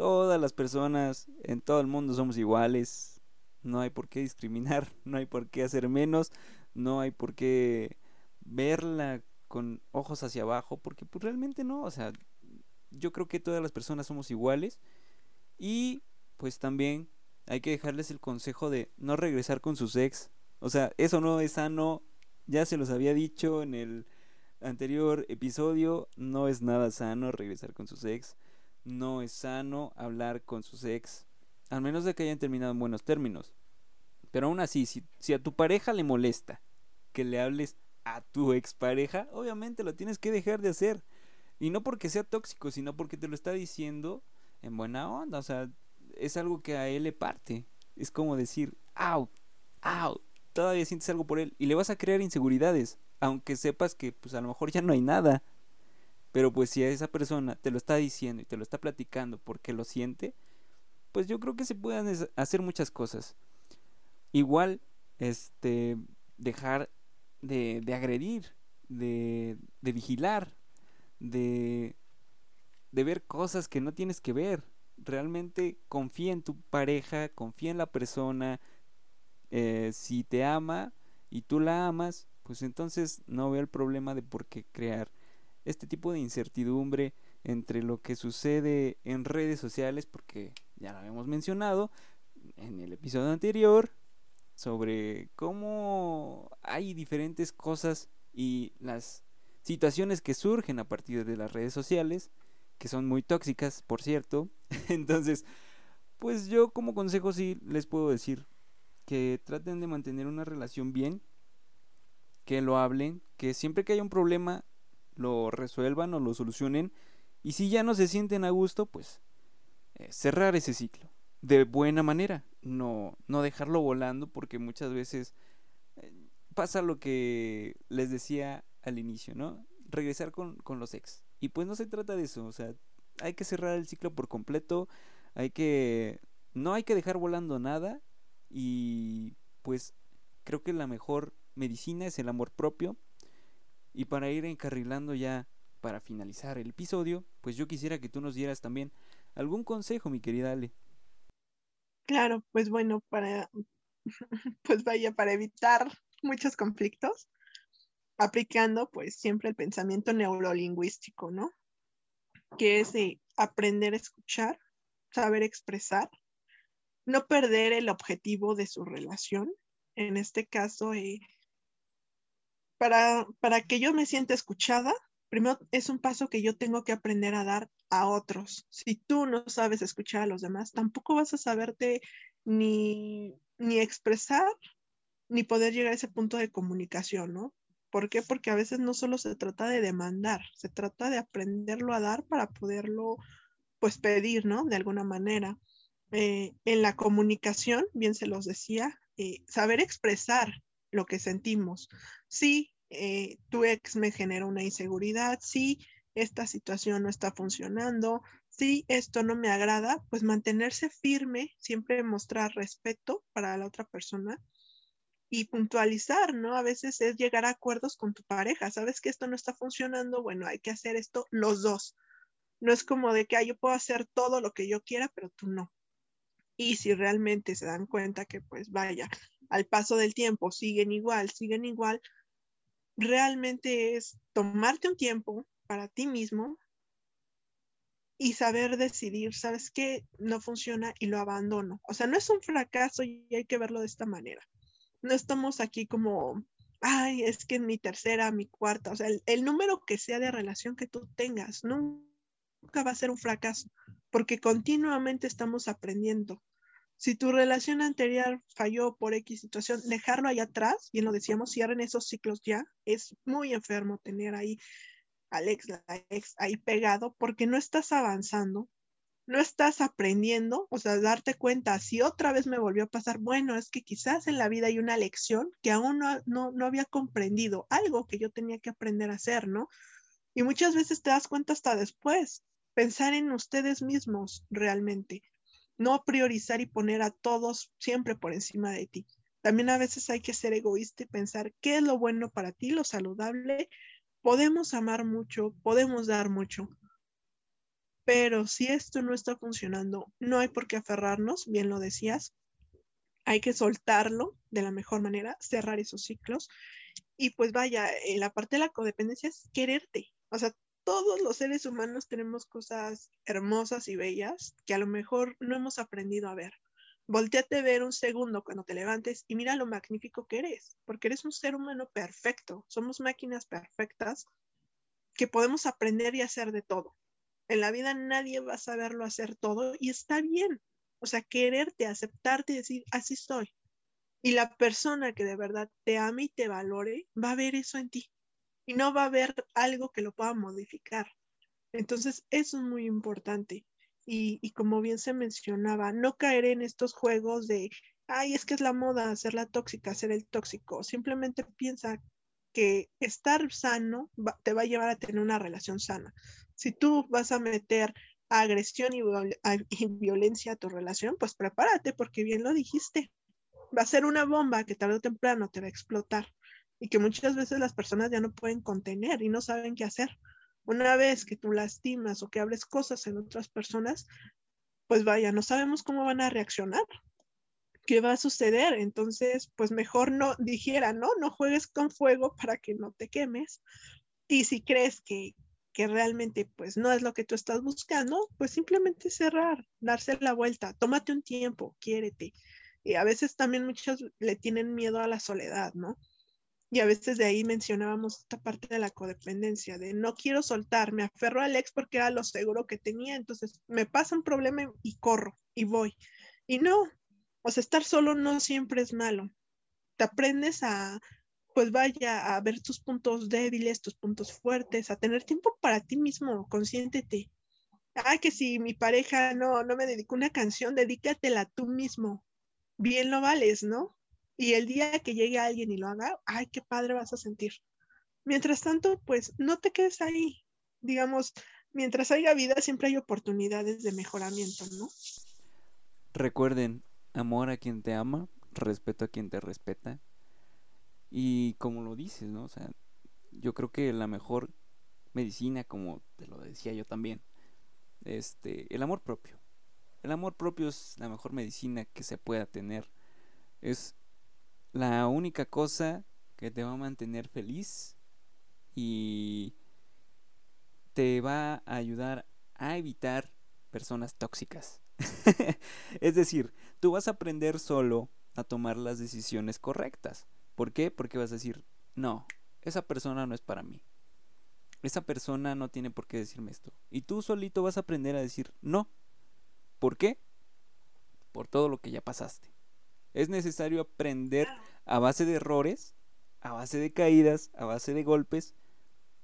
Todas las personas en todo el mundo somos iguales. No hay por qué discriminar, [laughs] no hay por qué hacer menos, no hay por qué verla con ojos hacia abajo, porque pues realmente no, o sea, yo creo que todas las personas somos iguales y pues también hay que dejarles el consejo de no regresar con sus ex. O sea, eso no es sano, ya se los había dicho en el anterior episodio, no es nada sano regresar con sus ex no es sano hablar con sus ex, al menos de que hayan terminado en buenos términos. Pero aún así, si, a tu pareja le molesta que le hables a tu expareja, obviamente lo tienes que dejar de hacer. Y no porque sea tóxico, sino porque te lo está diciendo en buena onda. O sea, es algo que a él le parte. Es como decir, au, au, todavía sientes algo por él. Y le vas a crear inseguridades, aunque sepas que pues a lo mejor ya no hay nada. Pero pues si esa persona te lo está diciendo y te lo está platicando porque lo siente, pues yo creo que se pueden hacer muchas cosas. Igual, este, dejar de, de agredir, de, de vigilar, de, de ver cosas que no tienes que ver. Realmente confía en tu pareja, confía en la persona. Eh, si te ama y tú la amas, pues entonces no veo el problema de por qué crear este tipo de incertidumbre entre lo que sucede en redes sociales, porque ya lo habíamos mencionado en el episodio anterior, sobre cómo hay diferentes cosas y las situaciones que surgen a partir de las redes sociales, que son muy tóxicas, por cierto. [laughs] Entonces, pues yo como consejo sí les puedo decir que traten de mantener una relación bien, que lo hablen, que siempre que haya un problema lo resuelvan o lo solucionen y si ya no se sienten a gusto, pues eh, cerrar ese ciclo de buena manera, no, no dejarlo volando porque muchas veces eh, pasa lo que les decía al inicio, ¿no? Regresar con, con los ex. Y pues no se trata de eso, o sea, hay que cerrar el ciclo por completo, hay que... No hay que dejar volando nada y pues creo que la mejor medicina es el amor propio. Y para ir encarrilando ya para finalizar el episodio, pues yo quisiera que tú nos dieras también algún consejo, mi querida Ale. Claro, pues bueno, para, [laughs] pues vaya, para evitar muchos conflictos, aplicando pues siempre el pensamiento neurolingüístico, ¿no? Que es de aprender a escuchar, saber expresar, no perder el objetivo de su relación. En este caso, eh, para, para que yo me sienta escuchada, primero es un paso que yo tengo que aprender a dar a otros. Si tú no sabes escuchar a los demás, tampoco vas a saberte ni, ni expresar ni poder llegar a ese punto de comunicación, ¿no? ¿Por qué? Porque a veces no solo se trata de demandar, se trata de aprenderlo a dar para poderlo, pues, pedir, ¿no? De alguna manera. Eh, en la comunicación, bien se los decía, eh, saber expresar lo que sentimos. Sí, eh, tu ex me genera una inseguridad, si esta situación no está funcionando, si esto no me agrada, pues mantenerse firme, siempre mostrar respeto para la otra persona y puntualizar, ¿no? A veces es llegar a acuerdos con tu pareja, sabes que esto no está funcionando, bueno, hay que hacer esto los dos. No es como de que yo puedo hacer todo lo que yo quiera, pero tú no. Y si realmente se dan cuenta que, pues vaya, al paso del tiempo siguen igual, siguen igual, realmente es tomarte un tiempo para ti mismo y saber decidir, ¿sabes qué? No funciona y lo abandono. O sea, no es un fracaso y hay que verlo de esta manera. No estamos aquí como, ay, es que en mi tercera, mi cuarta, o sea, el, el número que sea de relación que tú tengas, nunca va a ser un fracaso, porque continuamente estamos aprendiendo. Si tu relación anterior falló por X situación, dejarlo ahí atrás, bien lo decíamos, cierren esos ciclos ya. Es muy enfermo tener ahí al ex, la ex ahí pegado porque no estás avanzando, no estás aprendiendo, o sea, darte cuenta, si otra vez me volvió a pasar, bueno, es que quizás en la vida hay una lección que aún no, no, no había comprendido, algo que yo tenía que aprender a hacer, ¿no? Y muchas veces te das cuenta hasta después, pensar en ustedes mismos realmente no priorizar y poner a todos siempre por encima de ti. También a veces hay que ser egoísta y pensar qué es lo bueno para ti, lo saludable. Podemos amar mucho, podemos dar mucho, pero si esto no está funcionando, no hay por qué aferrarnos, bien lo decías, hay que soltarlo de la mejor manera, cerrar esos ciclos. Y pues vaya, en la parte de la codependencia es quererte. O sea, todos los seres humanos tenemos cosas hermosas y bellas que a lo mejor no hemos aprendido a ver. Volteate a ver un segundo cuando te levantes y mira lo magnífico que eres, porque eres un ser humano perfecto. Somos máquinas perfectas que podemos aprender y hacer de todo. En la vida nadie va a saberlo hacer todo y está bien. O sea, quererte, aceptarte y decir, así soy. Y la persona que de verdad te ame y te valore va a ver eso en ti y no va a haber algo que lo pueda modificar. Entonces, eso es muy importante. Y, como bien se mencionaba, no caer en estos juegos de, ay, es que es la moda hacerla tóxica, ser el tóxico. Simplemente piensa que estar sano te va a llevar a tener una relación sana. Si tú vas a meter agresión y, [laughs] y violencia a tu relación, pues prepárate porque bien lo dijiste. Va a ser una bomba que tarde o temprano te va a explotar y que muchas veces las personas ya no pueden contener y no saben qué hacer. Una vez que tú lastimas o que abres cosas en otras personas, pues vaya, no sabemos cómo van a reaccionar, qué va a suceder. Entonces, pues mejor no dijera, ¿no? No juegues con fuego para que no te quemes. Y si crees que, que realmente pues no es lo que tú estás buscando, pues simplemente cerrar, darse la vuelta, tómate un tiempo, quiérete. Y a veces también muchos le tienen miedo a la soledad, ¿no? Y a veces de ahí mencionábamos esta parte de la codependencia, de no quiero soltar, me aferro al ex porque era lo seguro que tenía, entonces me pasa un problema y corro y voy. Y no, o sea, estar solo no siempre es malo. Te aprendes a, pues vaya, a ver tus puntos débiles, tus puntos fuertes, a tener tiempo para ti mismo, consiéntete. Ah, que si mi pareja no, no me dedicó una canción, dedícatela tú mismo. Bien lo vales, ¿no? Y el día que llegue alguien y lo haga, ay, qué padre vas a sentir. Mientras tanto, pues no te quedes ahí. Digamos, mientras haya vida, siempre hay oportunidades de mejoramiento, ¿no? Recuerden, amor a quien te ama, respeto a quien te respeta. Y como lo dices, ¿no? O sea, yo creo que la mejor medicina, como te lo decía yo también, este, el amor propio. El amor propio es la mejor medicina que se pueda tener. Es la única cosa que te va a mantener feliz y te va a ayudar a evitar personas tóxicas. [laughs] es decir, tú vas a aprender solo a tomar las decisiones correctas. ¿Por qué? Porque vas a decir, no, esa persona no es para mí. Esa persona no tiene por qué decirme esto. Y tú solito vas a aprender a decir, no. ¿Por qué? Por todo lo que ya pasaste. Es necesario aprender a base de errores, a base de caídas, a base de golpes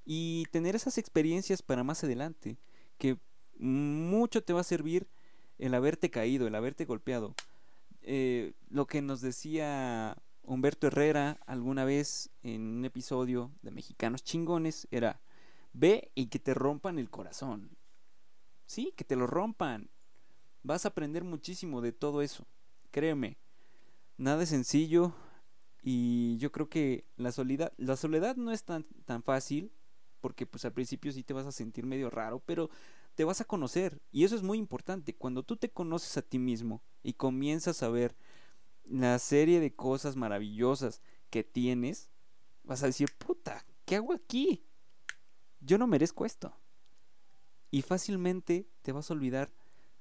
y tener esas experiencias para más adelante, que mucho te va a servir el haberte caído, el haberte golpeado. Eh, lo que nos decía Humberto Herrera alguna vez en un episodio de Mexicanos Chingones era, ve y que te rompan el corazón. Sí, que te lo rompan. Vas a aprender muchísimo de todo eso. Créeme, nada es sencillo y yo creo que la soledad, la soledad no es tan, tan fácil porque pues al principio sí te vas a sentir medio raro, pero te vas a conocer y eso es muy importante. Cuando tú te conoces a ti mismo y comienzas a ver la serie de cosas maravillosas que tienes, vas a decir, puta, ¿qué hago aquí? Yo no merezco esto. Y fácilmente te vas a olvidar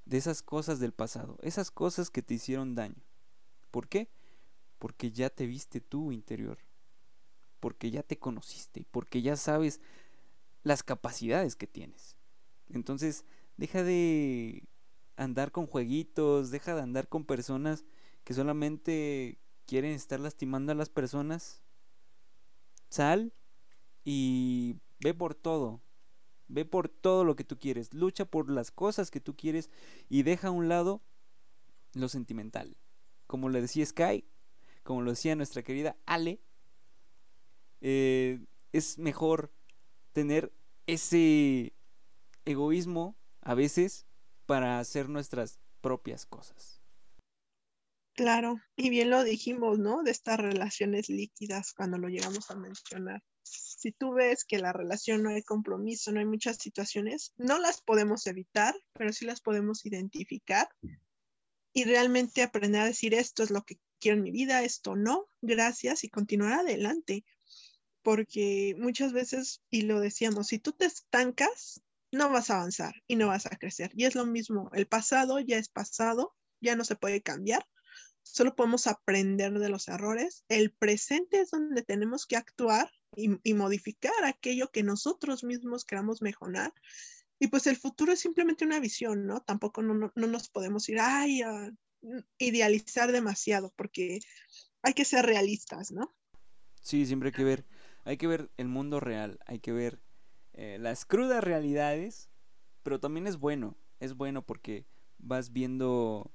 de esas cosas del pasado, esas cosas que te hicieron daño. ¿Por qué? Porque ya te viste tú interior, porque ya te conociste, porque ya sabes las capacidades que tienes. Entonces, deja de andar con jueguitos, deja de andar con personas que solamente quieren estar lastimando a las personas. Sal y ve por todo. Ve por todo lo que tú quieres. Lucha por las cosas que tú quieres y deja a un lado lo sentimental como le decía Sky, como lo decía nuestra querida Ale, eh, es mejor tener ese egoísmo a veces para hacer nuestras propias cosas. Claro, y bien lo dijimos, ¿no? De estas relaciones líquidas cuando lo llegamos a mencionar. Si tú ves que la relación no hay compromiso, no hay muchas situaciones, no las podemos evitar, pero sí las podemos identificar y realmente aprender a decir esto es lo que quiero en mi vida, esto no, gracias y continuar adelante. Porque muchas veces, y lo decíamos, si tú te estancas, no vas a avanzar y no vas a crecer. Y es lo mismo, el pasado ya es pasado, ya no se puede cambiar, solo podemos aprender de los errores. El presente es donde tenemos que actuar y, modificar aquello que nosotros mismos queramos mejorar y pues el futuro es simplemente una visión, ¿no? Tampoco no, nos podemos ir ay, a idealizar demasiado porque hay que ser realistas, ¿no? Sí, siempre hay que ver, hay que ver el mundo real, hay que ver eh, las crudas realidades, pero también es bueno, es bueno porque vas viendo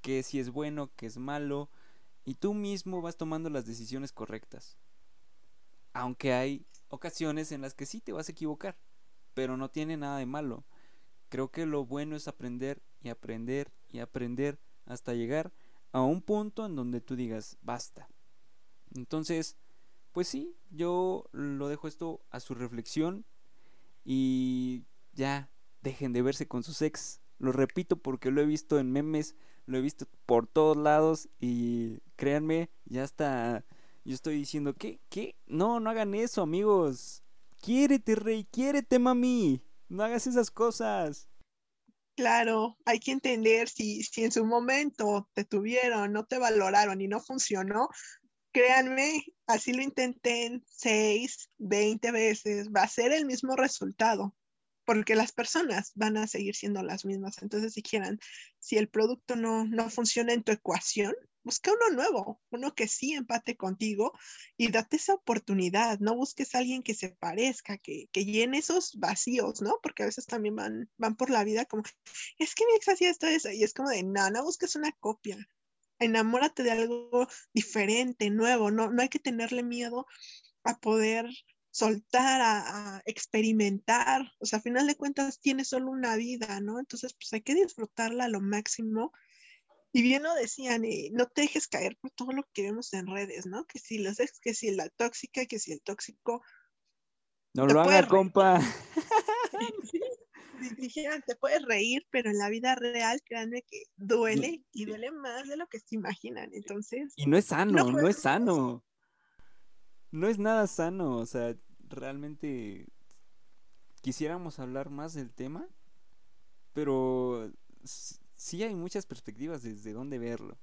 que si es bueno, que es malo, y tú mismo vas tomando las decisiones correctas. Aunque hay ocasiones en las que sí te vas a equivocar pero no tiene nada de malo. Creo que lo bueno es aprender y aprender y aprender hasta llegar a un punto en donde tú digas basta. Entonces, pues sí, yo lo dejo esto a su reflexión Y ya, dejen de verse con sus ex. Lo repito porque lo he visto en memes, lo he visto por todos lados y créanme, ya está... Yo estoy diciendo, ¿qué? ¿Qué? No, no hagan eso, amigos. Quiérete, rey, quiérete, mami. No hagas esas cosas. Claro, hay que entender si, si en su momento te tuvieron, no te valoraron y no funcionó, créanme, así lo intenté 6, 20 veces, va a ser el mismo resultado, porque las personas van a seguir siendo las mismas. Entonces, si quieran, si el producto no, no funciona en tu ecuación, busca uno nuevo, uno que sí empate contigo y date esa oportunidad. No busques a alguien que se parezca, que, que llene esos vacíos, ¿no? Porque a veces también van, van por la vida como, es que mi ex hacía esto, eso, y es como de, no, no busques una copia. Enamórate de algo diferente, nuevo, no, no hay que tenerle miedo a poder soltar, a, experimentar. O sea, a final de cuentas tienes solo una vida, ¿no? Entonces, pues hay que disfrutarla a lo máximo y bien lo decían, eh, no te dejes caer por todo lo que vemos en redes, ¿no? Que si los ex, que si la tóxica, que si el tóxico. No lo haga, compa. sí, [laughs] dijeran, te puedes reír, pero en la vida real, créanme que duele y duele más de lo que se imaginan. Entonces. Y no es sano, no, no es sano. No es nada sano. O sea, realmente quisiéramos hablar más del tema, pero sí hay muchas perspectivas desde dónde verlo.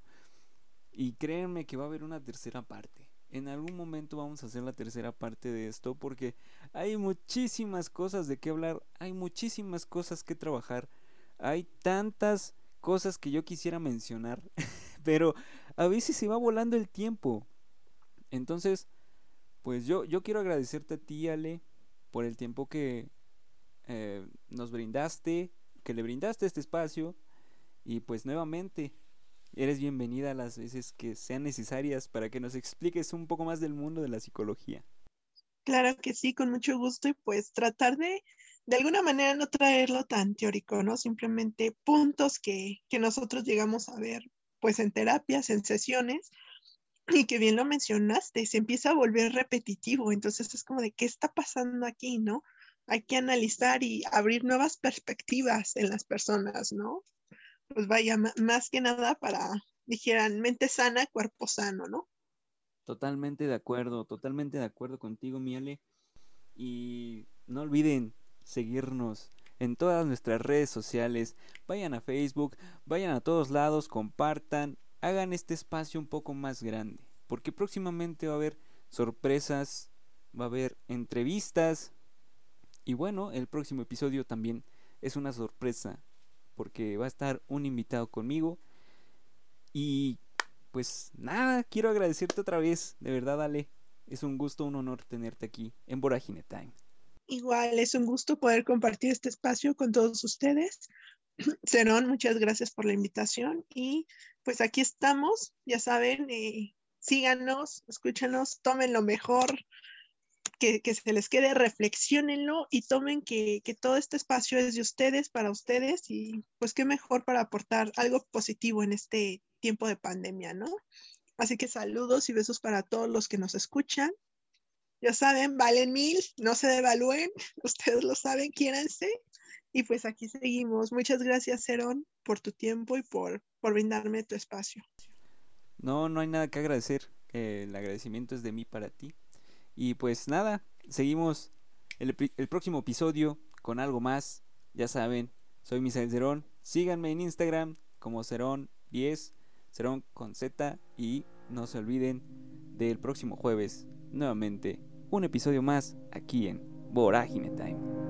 Y créanme que va a haber una tercera parte. En algún momento vamos a hacer la tercera parte de esto porque hay muchísimas cosas de qué hablar, hay muchísimas cosas que trabajar, hay tantas cosas que yo quisiera mencionar, [laughs] pero a veces se va volando el tiempo. Entonces, pues yo, yo quiero agradecerte a ti, Ale, por el tiempo que eh, nos brindaste, que le brindaste este espacio y pues nuevamente, eres bienvenida las veces que sean necesarias para que nos expliques un poco más del mundo de la psicología. Claro que sí, con mucho gusto y pues tratar de, de alguna manera no traerlo tan teórico, ¿no? Simplemente puntos que, que nosotros llegamos a ver pues en terapias, en sesiones, y que bien lo mencionaste, se empieza a volver repetitivo, entonces es como de qué está pasando aquí, ¿no? Hay que analizar y abrir nuevas perspectivas en las personas, ¿no? Pues vaya, más que nada para, dijeran, mente sana, cuerpo sano, ¿no? Totalmente de acuerdo, totalmente de acuerdo contigo, Miele. Y no olviden seguirnos en todas nuestras redes sociales. Vayan a Facebook, vayan a todos lados, compartan, hagan este espacio un poco más grande. Porque próximamente va a haber sorpresas, va a haber entrevistas. Y bueno, el próximo episodio también es una sorpresa porque va a estar un invitado conmigo. Y pues nada, quiero agradecerte otra vez, de verdad, Ale. Es un gusto, un honor tenerte aquí en Vorágine Time. Igual, es un gusto poder compartir este espacio con todos ustedes. [clears throat] Serón, muchas gracias por la invitación y pues aquí estamos, ya saben, eh, síganos, escúchenos, tomen lo mejor, que, se les quede, reflexionenlo y tomen que, que, todo este espacio es de ustedes, para ustedes y pues qué mejor para aportar algo positivo en este tiempo de pandemia, ¿no? Así que saludos y besos para todos los que nos escuchan. Ya saben, valen mil, no se devalúen, [laughs] ustedes lo saben, quiéranse. Y pues aquí seguimos. Muchas gracias, Cerón, por tu tiempo y por, por brindarme tu espacio. No, no hay nada que agradecer. el agradecimiento es de mí para ti. Y pues nada, seguimos el, próximo episodio con algo más. Ya saben, soy Misael Cerón. Síganme en Instagram como Cerón10, Cerón con Z. Y no se olviden del próximo jueves, nuevamente, un episodio más aquí en Vorágine Time.